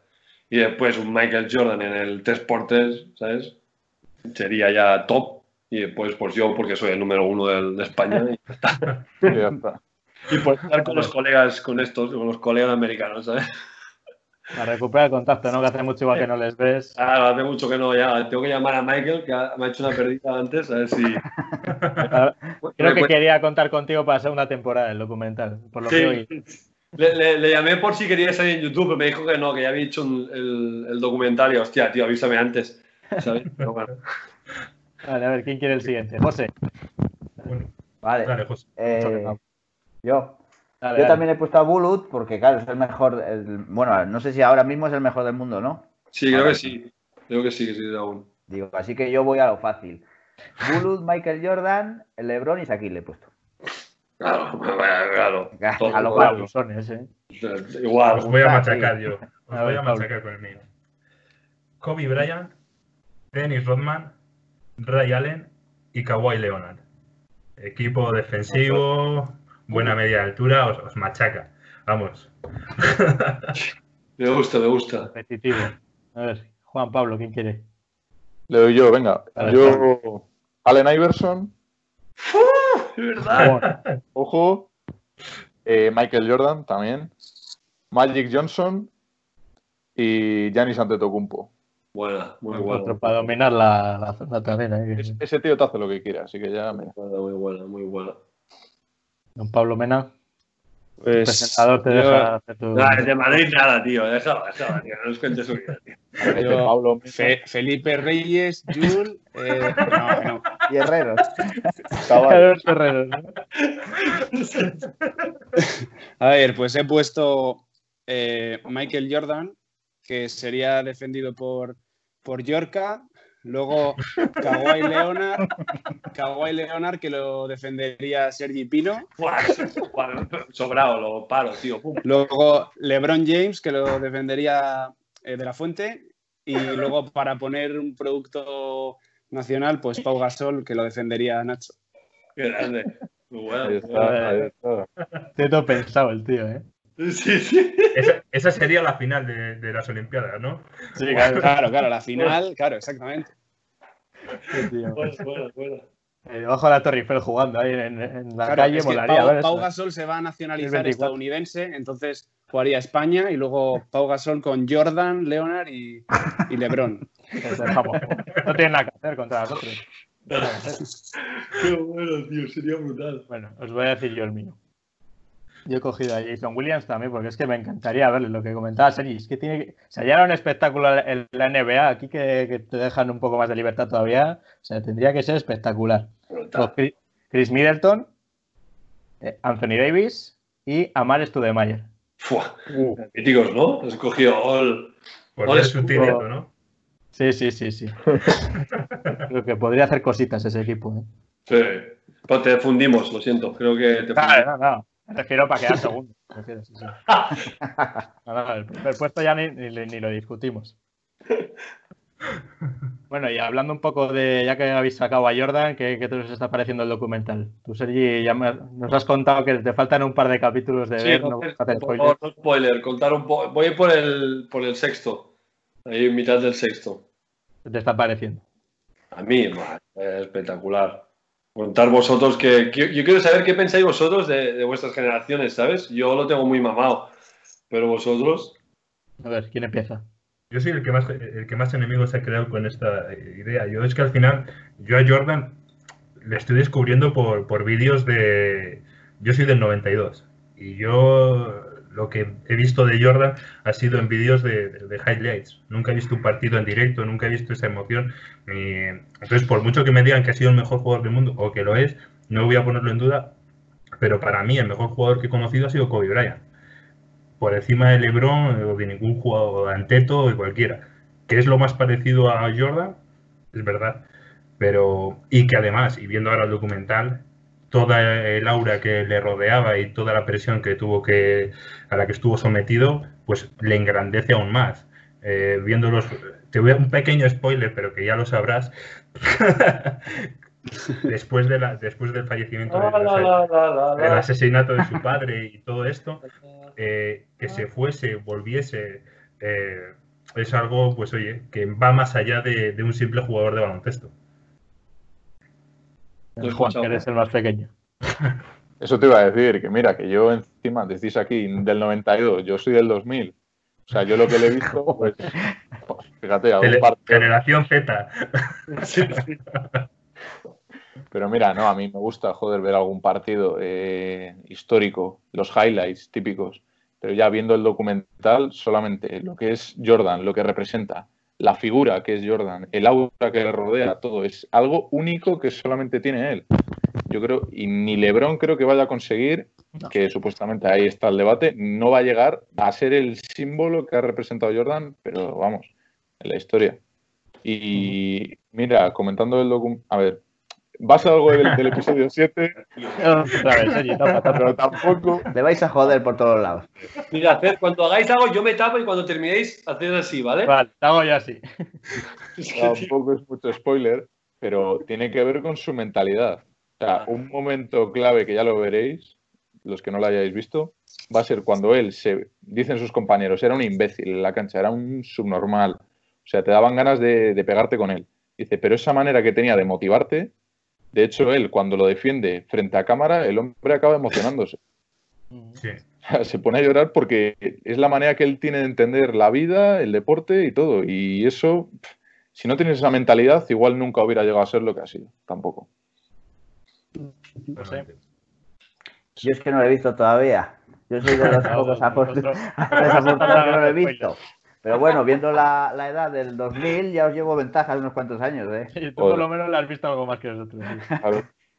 Y después un Michael Jordan en el 3x3, ¿sabes? Sería ya top. Y después, pues yo, porque soy el número uno del- de España. Y, ya está. y por estar con los colegas, con estos, con los colegas americanos, ¿sabes? A recuperar el contacto, ¿no? Que hace mucho igual que no les ves. Ah, hace mucho que no, ya. Tengo que llamar a Michael, que ha- me ha hecho una perdida antes, a ver si. Creo que quería contar contigo para hacer una temporada del documental, por lo que. Le, le- le llamé por si quería salir en YouTube, pero me dijo que no, que ya había hecho un- el, el documental y hostia, tío, avísame antes. ¿Sabes? Pero bueno. Vale, a ver, ¿quién quiere el siguiente? José. Bueno, Vale. dale, José. eh, yo. Dale, Yo dale. también he puesto a Bulut porque, claro, es el mejor. el- bueno, no sé si ahora mismo es el mejor del mundo, ¿no? Sí, creo que sí. Creo que sí, que sí, aún. Digo, así que yo voy a lo fácil. Bulut, Michael Jordan, LeBron y Shaquille le he puesto. Claro, claro. A lo todo- Pablo. Sones, ¿eh? Igual. Os voy a machacar yo. Os A voy ver, a machacar con el mío. Kobe Bryant, Dennis Rodman, Ray Allen y Kawhi Leonard. Equipo defensivo, buena media de altura, os, os machaca. Vamos. Me gusta, me gusta. Repetitivo. A ver, Juan Pablo, ¿quién quiere? Le doy yo, venga. Yo, Allen Iverson, Es verdad. Ojo. eh, Michael Jordan también. Magic Johnson y Giannis Antetokounmpo. Buena, muy Otro buena. para dominar la, la zona también. ¿eh? Es- ese tío te hace lo que quiera, así que ya. Buena, Muy buena, muy buena. Don Pablo Mena, Pues, el presentador te yo- deja hacer tu. Nah, de Madrid nada, tío. Déjalo, déjalo, tío. No os cuentes su vida, tío. Yo- Pablo Mena Fe- Felipe Reyes, Jul. eh, no, no. Y ¿no? A ver, pues he puesto eh, Michael Jordan, que sería defendido por, por Yorka. Luego Kawhi Leonard, Kawhi Leonard, que lo defendería Sergi Pino. Sobrado, lo paro, tío. Pum. Luego LeBron James, que lo defendería eh, de la Fuente. Y luego para poner un producto nacional, pues Pau Gasol, que lo defendería Nacho. Qué grande. Bueno. Ahí está, ahí pensado el tío, ¿eh? Sí, sí. Esa, esa sería la final de, de las Olimpiadas, ¿no? Sí, Claro, claro, la final, claro, exactamente. Tío. Buena, buena, buena. Eh, debajo de la Torre Eiffel jugando ahí en, en la Claro, calle, es que molaría Pau, ver Pau eso. Gasol se va a nacionalizar 2024. estadounidense, entonces jugaría España y luego Pau Gasol con Jordan, Leonard y, y LeBron. Pues dejamos. No tienen nada que hacer contra nosotros. Qué bueno, tío. Sería brutal. Bueno, os voy a decir yo el mío. Yo he cogido a Jason Williams también porque es que me encantaría verle lo que comentaba Sergi. Es que tiene que... O sea, ya era un espectáculo en la NBA, aquí que, que te dejan un poco más de libertad todavía. O sea, tendría que ser espectacular. Pues. Chris- Chris Middleton, eh, Anthony Davis y Amar Studemayer. Fua. Míticos, ¿no? Has cogido all. Ser su título, ¿no? Sí, sí, sí, sí. Creo que podría hacer cositas ese equipo. ¿eh? Sí. Pero te fundimos, lo siento. Creo que te Vale, fundimos. no, no. Me refiero para quedar segundo. Me refiero, sí, sí. No, no, el primer puesto ya ni, ni- ni lo discutimos. Bueno, y hablando un poco de, ya que habéis sacado a Jordan, ¿qué, qué te os está pareciendo el documental? Tú, Sergi, ya me- nos has contado que te faltan un par de capítulos de Sí, ver, no a hacer favor, no spoiler, contar un poco. Voy por el, por el sexto. Ahí en mitad del sexto. ¿Qué te está pareciendo? A mí, buah, es espectacular. Contar vosotros que, que- Yo quiero saber qué pensáis vosotros de, de vuestras generaciones, ¿sabes? Yo lo tengo muy mamado. Pero vosotros. A ver, ¿quién empieza? Yo soy el que más el que más enemigos ha creado con esta idea. Yo es que al final, yo a Jordan le estoy descubriendo por, por vídeos de. Yo soy del 92. Y yo lo que he visto de Jordan ha sido en vídeos de, highlights. Nunca he visto un partido en directo, nunca he visto esa emoción. Entonces, por mucho que me digan que ha sido el mejor jugador del mundo o que lo es, no voy a ponerlo en duda. pero para mí el mejor jugador que he conocido ha sido Kobe Bryant. Por encima de LeBron o de ningún jugador, de Anteto o de cualquiera. Que es lo más parecido a Jordan, es verdad. Pero, y que además, y viendo ahora el documental, toda el aura que le rodeaba y toda la presión que tuvo que, a la que estuvo sometido, pues le engrandece aún más. Eh, viéndolos, te voy a un pequeño spoiler, pero que ya lo sabrás. después, de la, después del fallecimiento, del, asesinato de su padre y todo esto, eh, que se fuese, volviese, eh, es algo, pues oye, que va más allá de, de un simple jugador de baloncesto. El Juan, que eres el más pequeño. Eso te iba a decir, que mira, que yo encima, decís aquí, del 92, yo soy del 2000. O sea, yo lo que le he visto, pues, pues fíjate, algún partido... Generación Z. Pero mira, no, a mí me gusta, joder, ver algún partido eh, histórico, los highlights típicos. Pero ya viendo el documental, solamente lo que es Jordan, lo que representa, la figura que es Jordan, el aura que le rodea, todo, es algo único que solamente tiene él. Yo creo, y ni Lebron creo que vaya a conseguir, que supuestamente ahí está el debate, no va a llegar a ser el símbolo que ha representado Jordan, pero vamos, en la historia. Y mira, comentando el documental, a ver, vas a algo del, episodio 7, pero tampoco. Le vais a joder por todos lados. Mira, hacer, cuando hagáis algo, yo me tapo y cuando terminéis, haced así, ¿vale? Vale, hago ya así. Tampoco es mucho spoiler, pero tiene que ver con su mentalidad. O sea, un momento clave que ya lo veréis, los que no lo hayáis visto, va a ser cuando él se, dicen sus compañeros, era un imbécil en la cancha, era un subnormal. O sea, te daban ganas de, de pegarte con él. Dice, pero esa manera que tenía de motivarte de hecho, él cuando lo defiende frente a cámara, el hombre acaba emocionándose. Se pone a llorar porque es la manera que él tiene de entender la vida, el deporte y todo. Y eso, si no tienes esa mentalidad, igual nunca hubiera llegado a ser lo que ha sido. Tampoco. No sé. Yo es que no lo he visto todavía. Yo soy de los pocos afortunados que no lo he visto. Pero bueno, viendo la, la, edad del 2000, ya os llevo ventaja de unos cuantos años. ¿eh? Y tú por lo menos la has visto algo más que nosotros.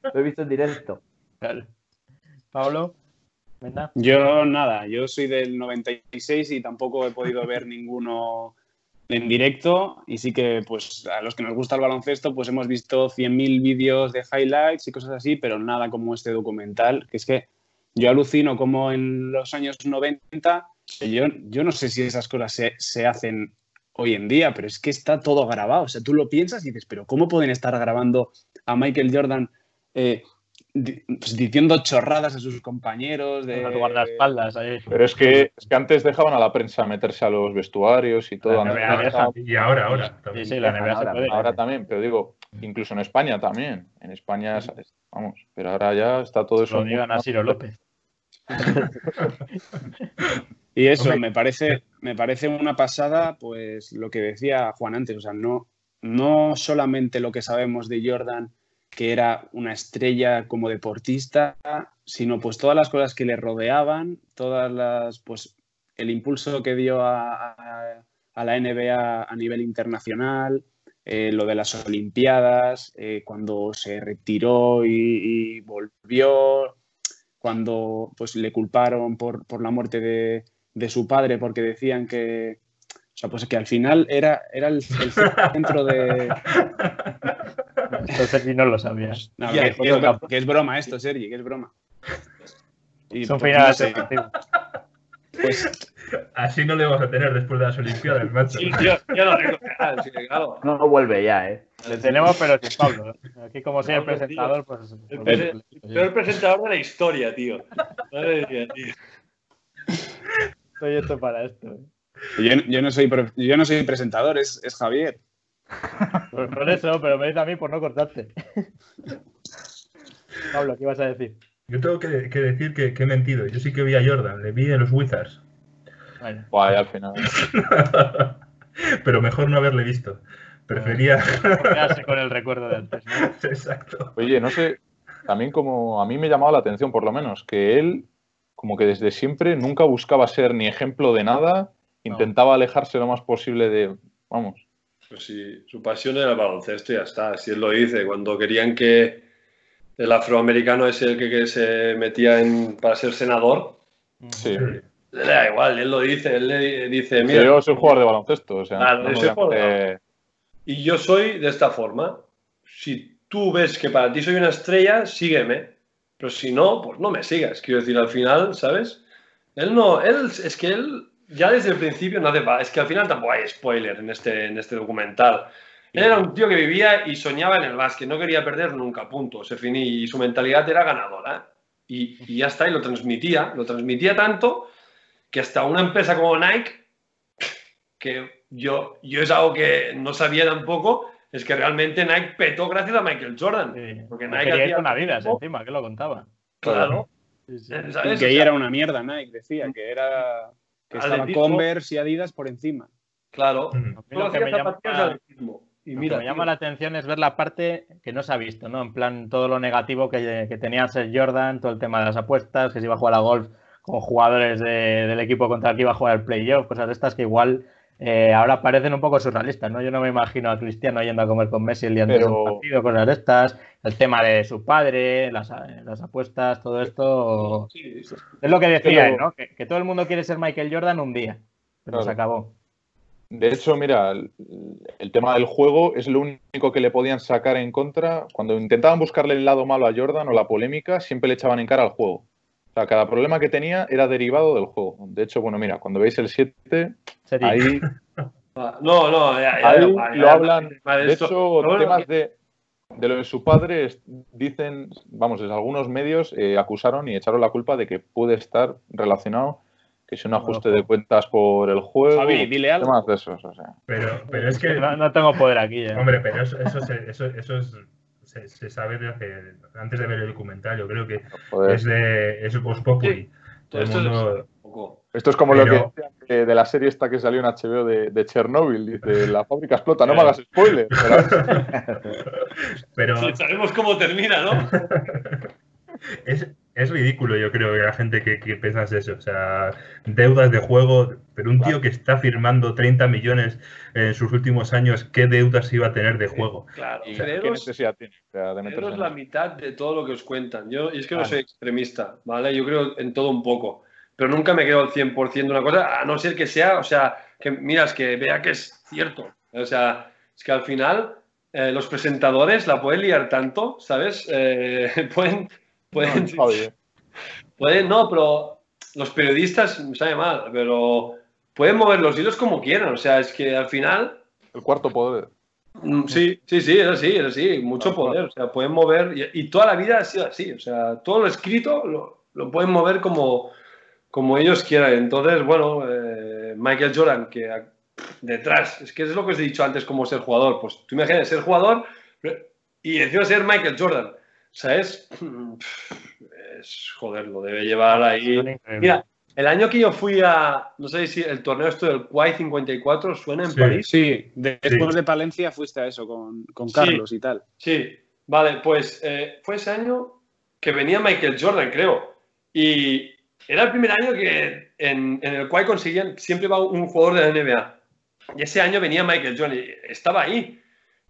Lo he visto en directo. Claro. Pablo, Yo nada, yo soy del 96 y tampoco he podido ver ninguno en directo y sí que pues a los que nos gusta el baloncesto pues hemos visto 100.000 vídeos de highlights y cosas así, pero nada como este documental, que es que yo alucino como en los años 90 yo, yo no sé si esas cosas se, se, hacen hoy en día, pero es que está todo grabado. O sea, tú lo piensas y dices, pero ¿cómo pueden estar grabando a Michael Jordan eh, pues, diciendo chorradas a sus compañeros de guardaespaldas ahí. Pero es que, es que antes dejaban a la prensa meterse a los vestuarios y todo. y ahora, ahora. También. Sí, sí, la ahora, ahora también, pero digo, incluso en España también. En España, vamos, pero ahora ya está todo eso. Lo digan a Ciro López. Y eso me parece, me parece una pasada, pues lo que decía Juan antes, o sea, no, no solamente lo que sabemos de Jordan, que era una estrella como deportista, sino pues todas las cosas que le rodeaban, todas las, pues el impulso que dio a, a, la NBA a nivel internacional, eh, lo de las Olimpiadas, eh, cuando se retiró y, y, volvió, cuando pues le culparon por, por la muerte de, de su padre porque decían que, o sea, pues que al final era, era el, el centro de... Entonces si no lo sabías. No, que, que, es, que, es, broma esto, Sergi, que es broma. Y, Son pues, finales no Pues, Así no le vamos a tener después de las Olimpiadas, macho. Sí, yo, yo. Sí, claro. No vuelve ya, ¿eh? Le tenemos, pero sin Pablo. Aquí, como sea el presentador, pues. El, el, el peor presentador de la historia, tío. Madre mía, tío. Soy esto para esto. ¿eh? Yo, yo, no soy, yo no soy presentador, es, es Javier. Por, por, eso, pero me dice a mí por no cortarte. Pablo, ¿qué ibas a decir? Yo tengo que, que decir que, que, he mentido. Yo sí que vi a Jordan, le vi en los Wizards. Bueno. Guay, al final. pero mejor no haberle visto. Prefería. Quedarse con el recuerdo de antes. ¿no? Exacto. Oye, no sé, también como a mí me llamaba la atención, por lo menos, que él como que desde siempre nunca buscaba ser ni ejemplo de nada, intentaba alejarse lo más posible de, vamos. Pues sí, su pasión era el baloncesto y ya está, si él lo dice, cuando querían que, el afroamericano es el que, que se metía en, para ser senador. Sí. Le da igual, él lo dice, él le dice, Sí, mira, yo soy jugador de baloncesto, o sea, Claro, no soy y yo soy de esta forma. Si tú ves que para ti soy una estrella, sígueme. Pero si no, pues no me sigas. Quiero decir, al final, ¿sabes? Él no, él, es que él ya desde el principio no hace Es que al final tampoco hay spoiler en este, en este documental. Él era un tío que vivía y soñaba en el básquet, no quería perder nunca, punto. Se finí y su mentalidad era ganadora. Y, y ya está, y lo transmitía. Lo transmitía tanto que hasta una empresa como Nike, que yo, yo es algo que no sabía tampoco, es que realmente Nike petó gracias a Michael Jordan. Sí. Porque No Nike quería hacía con Adidas tiempo- encima, que lo contaba. Claro. Sí, sí. ¿sabes? Y O que sea, ahí era una mierda Nike, decía, que era que estaba. Converse y Adidas por encima. Claro. Mm. A mí Solo lo que me llama. Y lo mira, que me la atención es ver la parte que no se ha visto, ¿no? En plan, todo lo negativo que, que tenía Ser Jordan, todo el tema de las apuestas, que se iba a jugar a golf con jugadores de- del equipo contra el que iba a jugar el playoff, cosas de estas que igual eh, ahora parecen un poco surrealistas, ¿no? Yo no me imagino a Cristiano yendo a comer con Messi el día antes Pero- partido, cosas de estas, el tema de su padre, las, las apuestas, todo esto. sí, sí. Es lo que decía Pero- él, ¿no? Que, que todo el mundo quiere ser Michael Jordan un día, pero Claro. se acabó. De hecho, mira, el, el tema del juego es lo único que le podían sacar en contra. Cuando intentaban buscarle el lado malo a Jordan o la polémica, siempre le echaban en cara al juego. O sea, cada problema que tenía era derivado del juego. De hecho, bueno, mira, cuando veis el 7, Sería. ahí, Ah, No, no, ya, ahí lo ya, hablan. ya, De hecho, bueno, temas de, de lo de su padre es- dicen, vamos, desde algunos medios eh, acusaron y echaron la culpa de que puede estar relacionado, que es un ajuste de cuentas por el juego, Javi, dile algo. temas de esos, o sea. Pero, pero es que, No, no tengo poder aquí. ¿eh? hombre, pero eso, eso, se, eso, eso es, se, se sabe de hace, antes de ver el documental. Yo creo que joder. es de es Vox Populi. Todo esto es mundo, un poco. Esto es como lo Pero- que decían que de la serie esta que salió en HBO de, de Chernobyl. Dice, la fábrica explota, no me hagas spoiler. Pero- pero Sí, sabemos cómo termina, ¿no? es, es ridículo, yo creo, que la gente que, que piensas eso. O sea, deudas de juego, pero un tío que está firmando 30 millones en sus últimos años, ¿qué deudas iba a tener de juego? Claro. ¿Y Creeros- ¿Qué necesidad tiene o sea, de meterse Creeros en la mitad de todo lo que os cuentan. Yo, y es que no Claro. soy extremista, ¿vale? Yo creo en todo un poco. Pero nunca me quedo al 100% de una cosa, a no ser que sea, o sea, que miras, que vea que es cierto. O sea, es que al final eh, los presentadores la pueden liar tanto, ¿sabes? Eh, pueden, pueden, No, eh. pueden, no, pero los periodistas, me sabe mal, pero pueden mover los hilos como quieran. O sea, es que al final El cuarto poder. Mm, Sí, sí, sí, es así, es así, mucho Claro, poder, o sea, pueden mover, y, y toda la vida ha sido así, o sea, todo lo escrito lo, lo pueden mover como, como ellos quieran. Entonces, bueno, eh, Michael Jordan, que detrás, es que es lo que os he dicho antes, como ser jugador, pues tú imaginas ser jugador y encima ser Michael Jordan, o sea, es, es joder, lo debe llevar ahí. Increíbles. Mira, el año que yo fui a, no sé si el torneo esto del Quai 54 suena en Sí. París. Sí, de- después Sí. de Palencia fuiste a eso con, con Sí. Carlos y tal. Sí, vale, pues eh, fue ese año que venía Michael Jordan, creo. Y era el primer año que en, en el cual conseguían, siempre va un jugador de la NBA. Y ese año venía Michael Jordan y estaba ahí.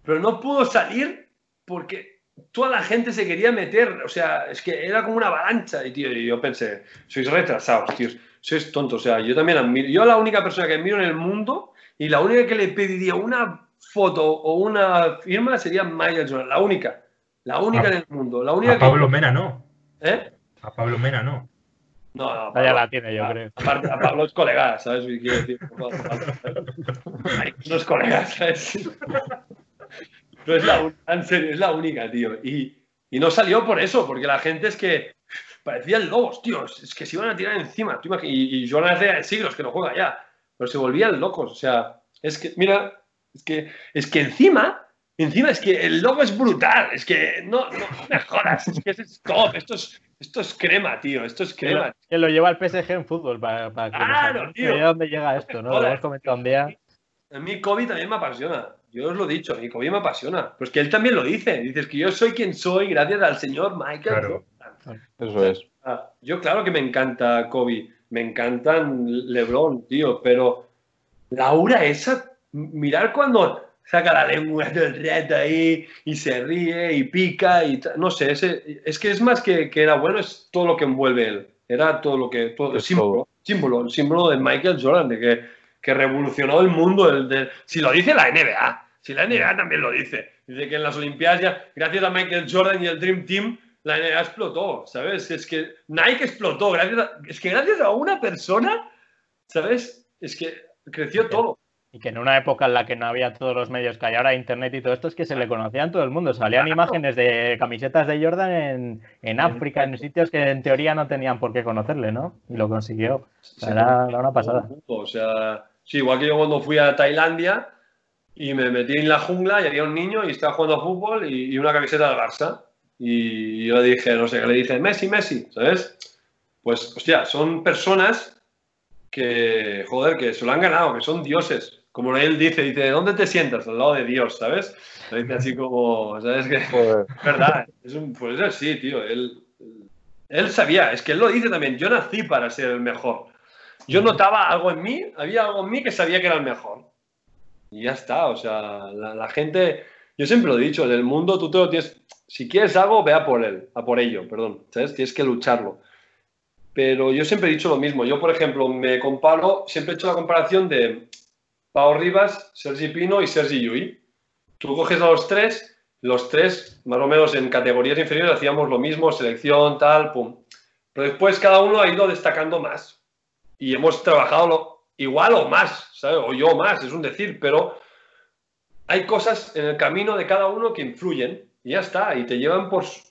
Pero no pudo salir porque toda la gente se quería meter. O sea, es que era como una avalancha. Y, tío, y yo pensé, sois retrasados, tíos. Sois tontos. O sea, yo también admiro. Yo la única persona que admiro en el mundo y la única que le pediría una foto o una firma sería Michael Jordan. La única. La única A- en el mundo. La única A Pablo que... Mena no. ¿Eh? A Pablo Mena no. No, no, Ah, ya Pablo- la tiene, yo a- creo. Aparte, a Pablo es colega, ¿sabes? ¿Qué quiero decir? Pablo, Pablo, Hay unos colegas, ¿sabes? Es la, un- en serio, es la única, tío. Y, y no salió por eso, porque la gente es que parecían lobos, tío. Es que se iban a tirar encima. tú y, y Joan hace siglos que no juega ya. Pero se volvían locos. O sea, es que, mira, es que, es que encima, encima es que el logo es brutal. Es que no, no me jodas. Es que es top. Esto es, esto es crema, tío. Esto es crema. que lo lleva el PSG en fútbol para, para que Claro, hagamos tío. dónde llega esto, ¿no? Lo hemos comentado un día. A mí Kobe también me apasiona. Yo os lo he dicho, y Kobe me apasiona. Pero es que él también lo dice. Dices que yo soy quien soy gracias al señor Michael Claro. Jordan. Eso es. Ah, yo claro que me encanta Kobe. Me encantan LeBron, tío. Pero la aura esa, mirar cuando saca la lengua todo el rato ahí y se ríe y pica y no sé, ese, es que es más que, que era bueno, es todo lo que envuelve él. Era todo lo que, todo el símbolo, todo. símbolo, el símbolo de Michael Jordan, de que, que revolucionó el mundo. El de, si lo dice la NBA, si la NBA también lo dice. Dice que en las Olimpiadas, ya, gracias a Michael Jordan y el Dream Team, la NBA explotó, ¿sabes? Es que Nike explotó, gracias a- es que gracias a una persona, ¿sabes? Es que creció todo. Y que en una época en la que no había todos los medios que hay ahora, internet y todo esto, es que se le conocían todo el mundo. Salían imágenes de camisetas de Jordan en, en África, en sitios que en teoría no tenían por qué conocerle, ¿no? Y lo consiguió. O sea, era, era una pasada. O sea, sí, igual que yo cuando fui a Tailandia y me metí en la jungla y había un niño y estaba jugando a fútbol y, y una camiseta del Barça. Y yo le dije, no sé, qué le dije, Messi, Messi, ¿sabes? Pues, hostia, son personas que, joder, que se lo han ganado, que son dioses. Como él dice, dice, ¿dónde te sientas? Al lado de Dios, ¿sabes? Lo dice así como, ¿sabes? Joder. es verdad, es un, pues es así, tío. Él, él sabía, es que él lo dice también, yo nací para ser el mejor. Yo notaba algo en mí, había algo en mí que sabía que era el mejor. Y ya está, o sea, la, la gente, yo siempre lo he dicho, en el mundo tú te lo tienes, si quieres algo, ve a por él, a por ello, perdón, ¿sabes? Tienes que lucharlo. Pero yo siempre he dicho lo mismo, yo por ejemplo me comparo, siempre he hecho la comparación de Pau Rivas, Sergi Pino y Sergi Llull. Tú coges a los tres, los tres, más o menos en categorías inferiores, hacíamos lo mismo, selección, tal, pum. Pero después cada uno ha ido destacando más. Y hemos trabajado igual o más, ¿sabes? O yo más, es un decir, pero hay cosas en el camino de cada uno que influyen y ya está, y te llevan por, su-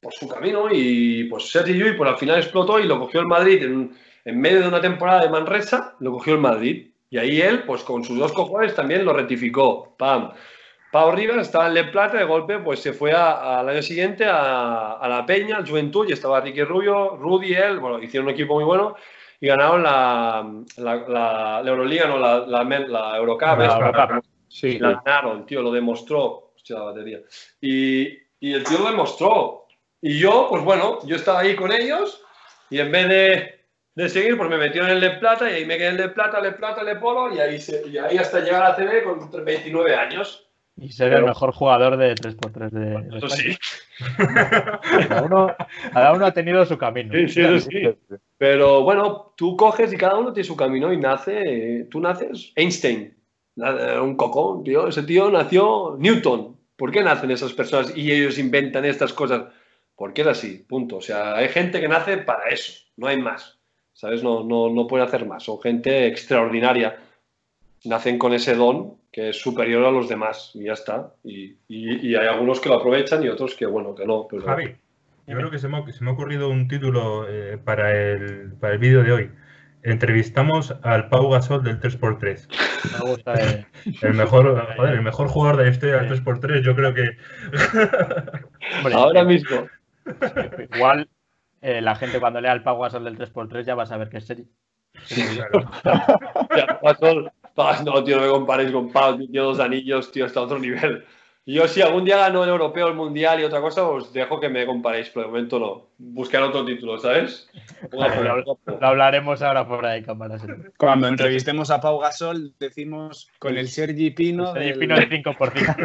por su camino. Y pues Sergi Llull, pues al final explotó y lo cogió el Madrid en, medio de una temporada de Manresa, lo cogió el Madrid. Y ahí él, pues con sus dos cojones también lo rectificó. ¡Pam! Pau Rivas estaba en Le Plata, de golpe, pues se fue al año siguiente a, a la Peña, al Juventud, y estaba Ricky Rubio, Rudy, él, bueno, hicieron un equipo muy bueno y ganaron la, la, la- la Euroliga, no, la, la, la Eurocup. La. Eurocup. Sí. La ganaron, tío, lo demostró. Hostia, la batería. Y, y el tío lo demostró. Y yo, pues bueno, yo estaba ahí con ellos y en vez de, de seguir, pues me metieron en el Le Plata y ahí me quedé en Le Plata, Le Plata, Le Polo y ahí, se- y ahí hasta llegar a CB con 29 años. Y ser el mejor jugador de 3x3 de, de Eso sí. Cada uno, cada uno ha tenido su camino. Sí, sí, eso sí. Pero bueno, tú coges y cada uno tiene su camino y nace, eh, tú naces Einstein, na- un cocón, tío. Ese tío nació Newton. ¿Por qué nacen esas personas y ellos inventan estas cosas? Porque es así, punto. O sea, hay gente que nace para eso, no hay más. ¿Sabes? No, no, no puede hacer más. Son gente extraordinaria. Nacen con ese don que es superior a los demás y ya está. Y, y- y hay algunos que lo aprovechan y otros que, bueno, que no. Pero... Javi, yo creo que se me, ha- se me ha ocurrido un título eh, para el, para el vídeo de hoy. Entrevistamos al Pau Gasol del 3x3. Me gusta, eh. El mejor, joder, el mejor jugador de la historia del 3x3. Yo creo que Hombre, Ahora mismo. Igual eh, la gente cuando lea el Pau Gasol del 3x3 ya va a saber que es serio. claro, Ya, Gasol, Pau, no, tío, no me compares con Pau, tío, tiene dos anillos, tío, está a otro nivel. Yo si algún día gano el europeo, el mundial y otra cosa, os dejo que me comparéis, pero de momento no. Buscar otro título, ¿sabes? Lo, lo hablaremos ahora fuera de cámara. sí. Cuando entrevistemos a Pau Gasol, decimos con el Sergi Pino. Sergi del- Pino el 5%.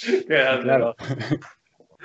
Qué grande, Claro. ¿no?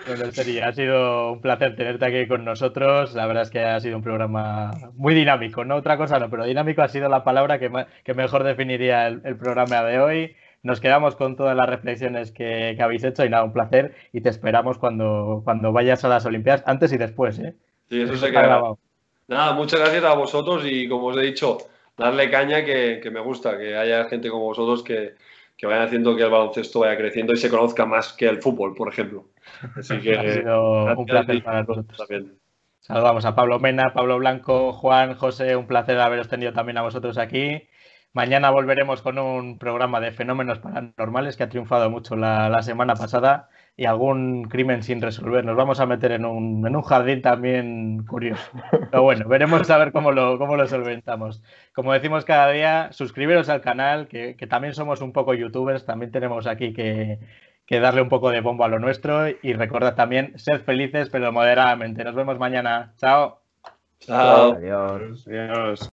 Bueno, Sergi, ha sido un placer tenerte aquí con nosotros. La verdad es que ha sido un programa muy dinámico, no otra cosa no, pero dinámico ha sido la palabra que, que mejor definiría el, el programa de hoy. Nos quedamos con todas las reflexiones que, que habéis hecho y nada, un placer y te esperamos cuando, cuando vayas a las Olimpiadas, antes y después. ¿eh? Sí, eso se queda. grabado. Nada, muchas gracias a vosotros y como os he dicho, darle caña que, que me gusta, que haya gente como vosotros que, que vayan haciendo que el baloncesto vaya creciendo y se conozca más que el fútbol, por ejemplo. Así que Ha sido un placer para nosotros. también. Saludamos a Pablo Mena, Pablo Blanco, Juan, José, un placer haberos tenido también a vosotros aquí. Mañana volveremos con un programa de fenómenos paranormales que ha triunfado mucho la, la semana pasada y algún crimen sin resolver. Nos vamos a meter en un, en un jardín también curioso. Pero bueno, veremos a ver cómo lo, cómo lo solventamos. Como decimos cada día, suscribiros al canal, que, que también somos un poco youtubers, también tenemos aquí que, que darle un poco de bombo a lo nuestro y recordad también, sed felices pero moderadamente. Nos vemos mañana. Chao. Chao. Adiós. Adiós.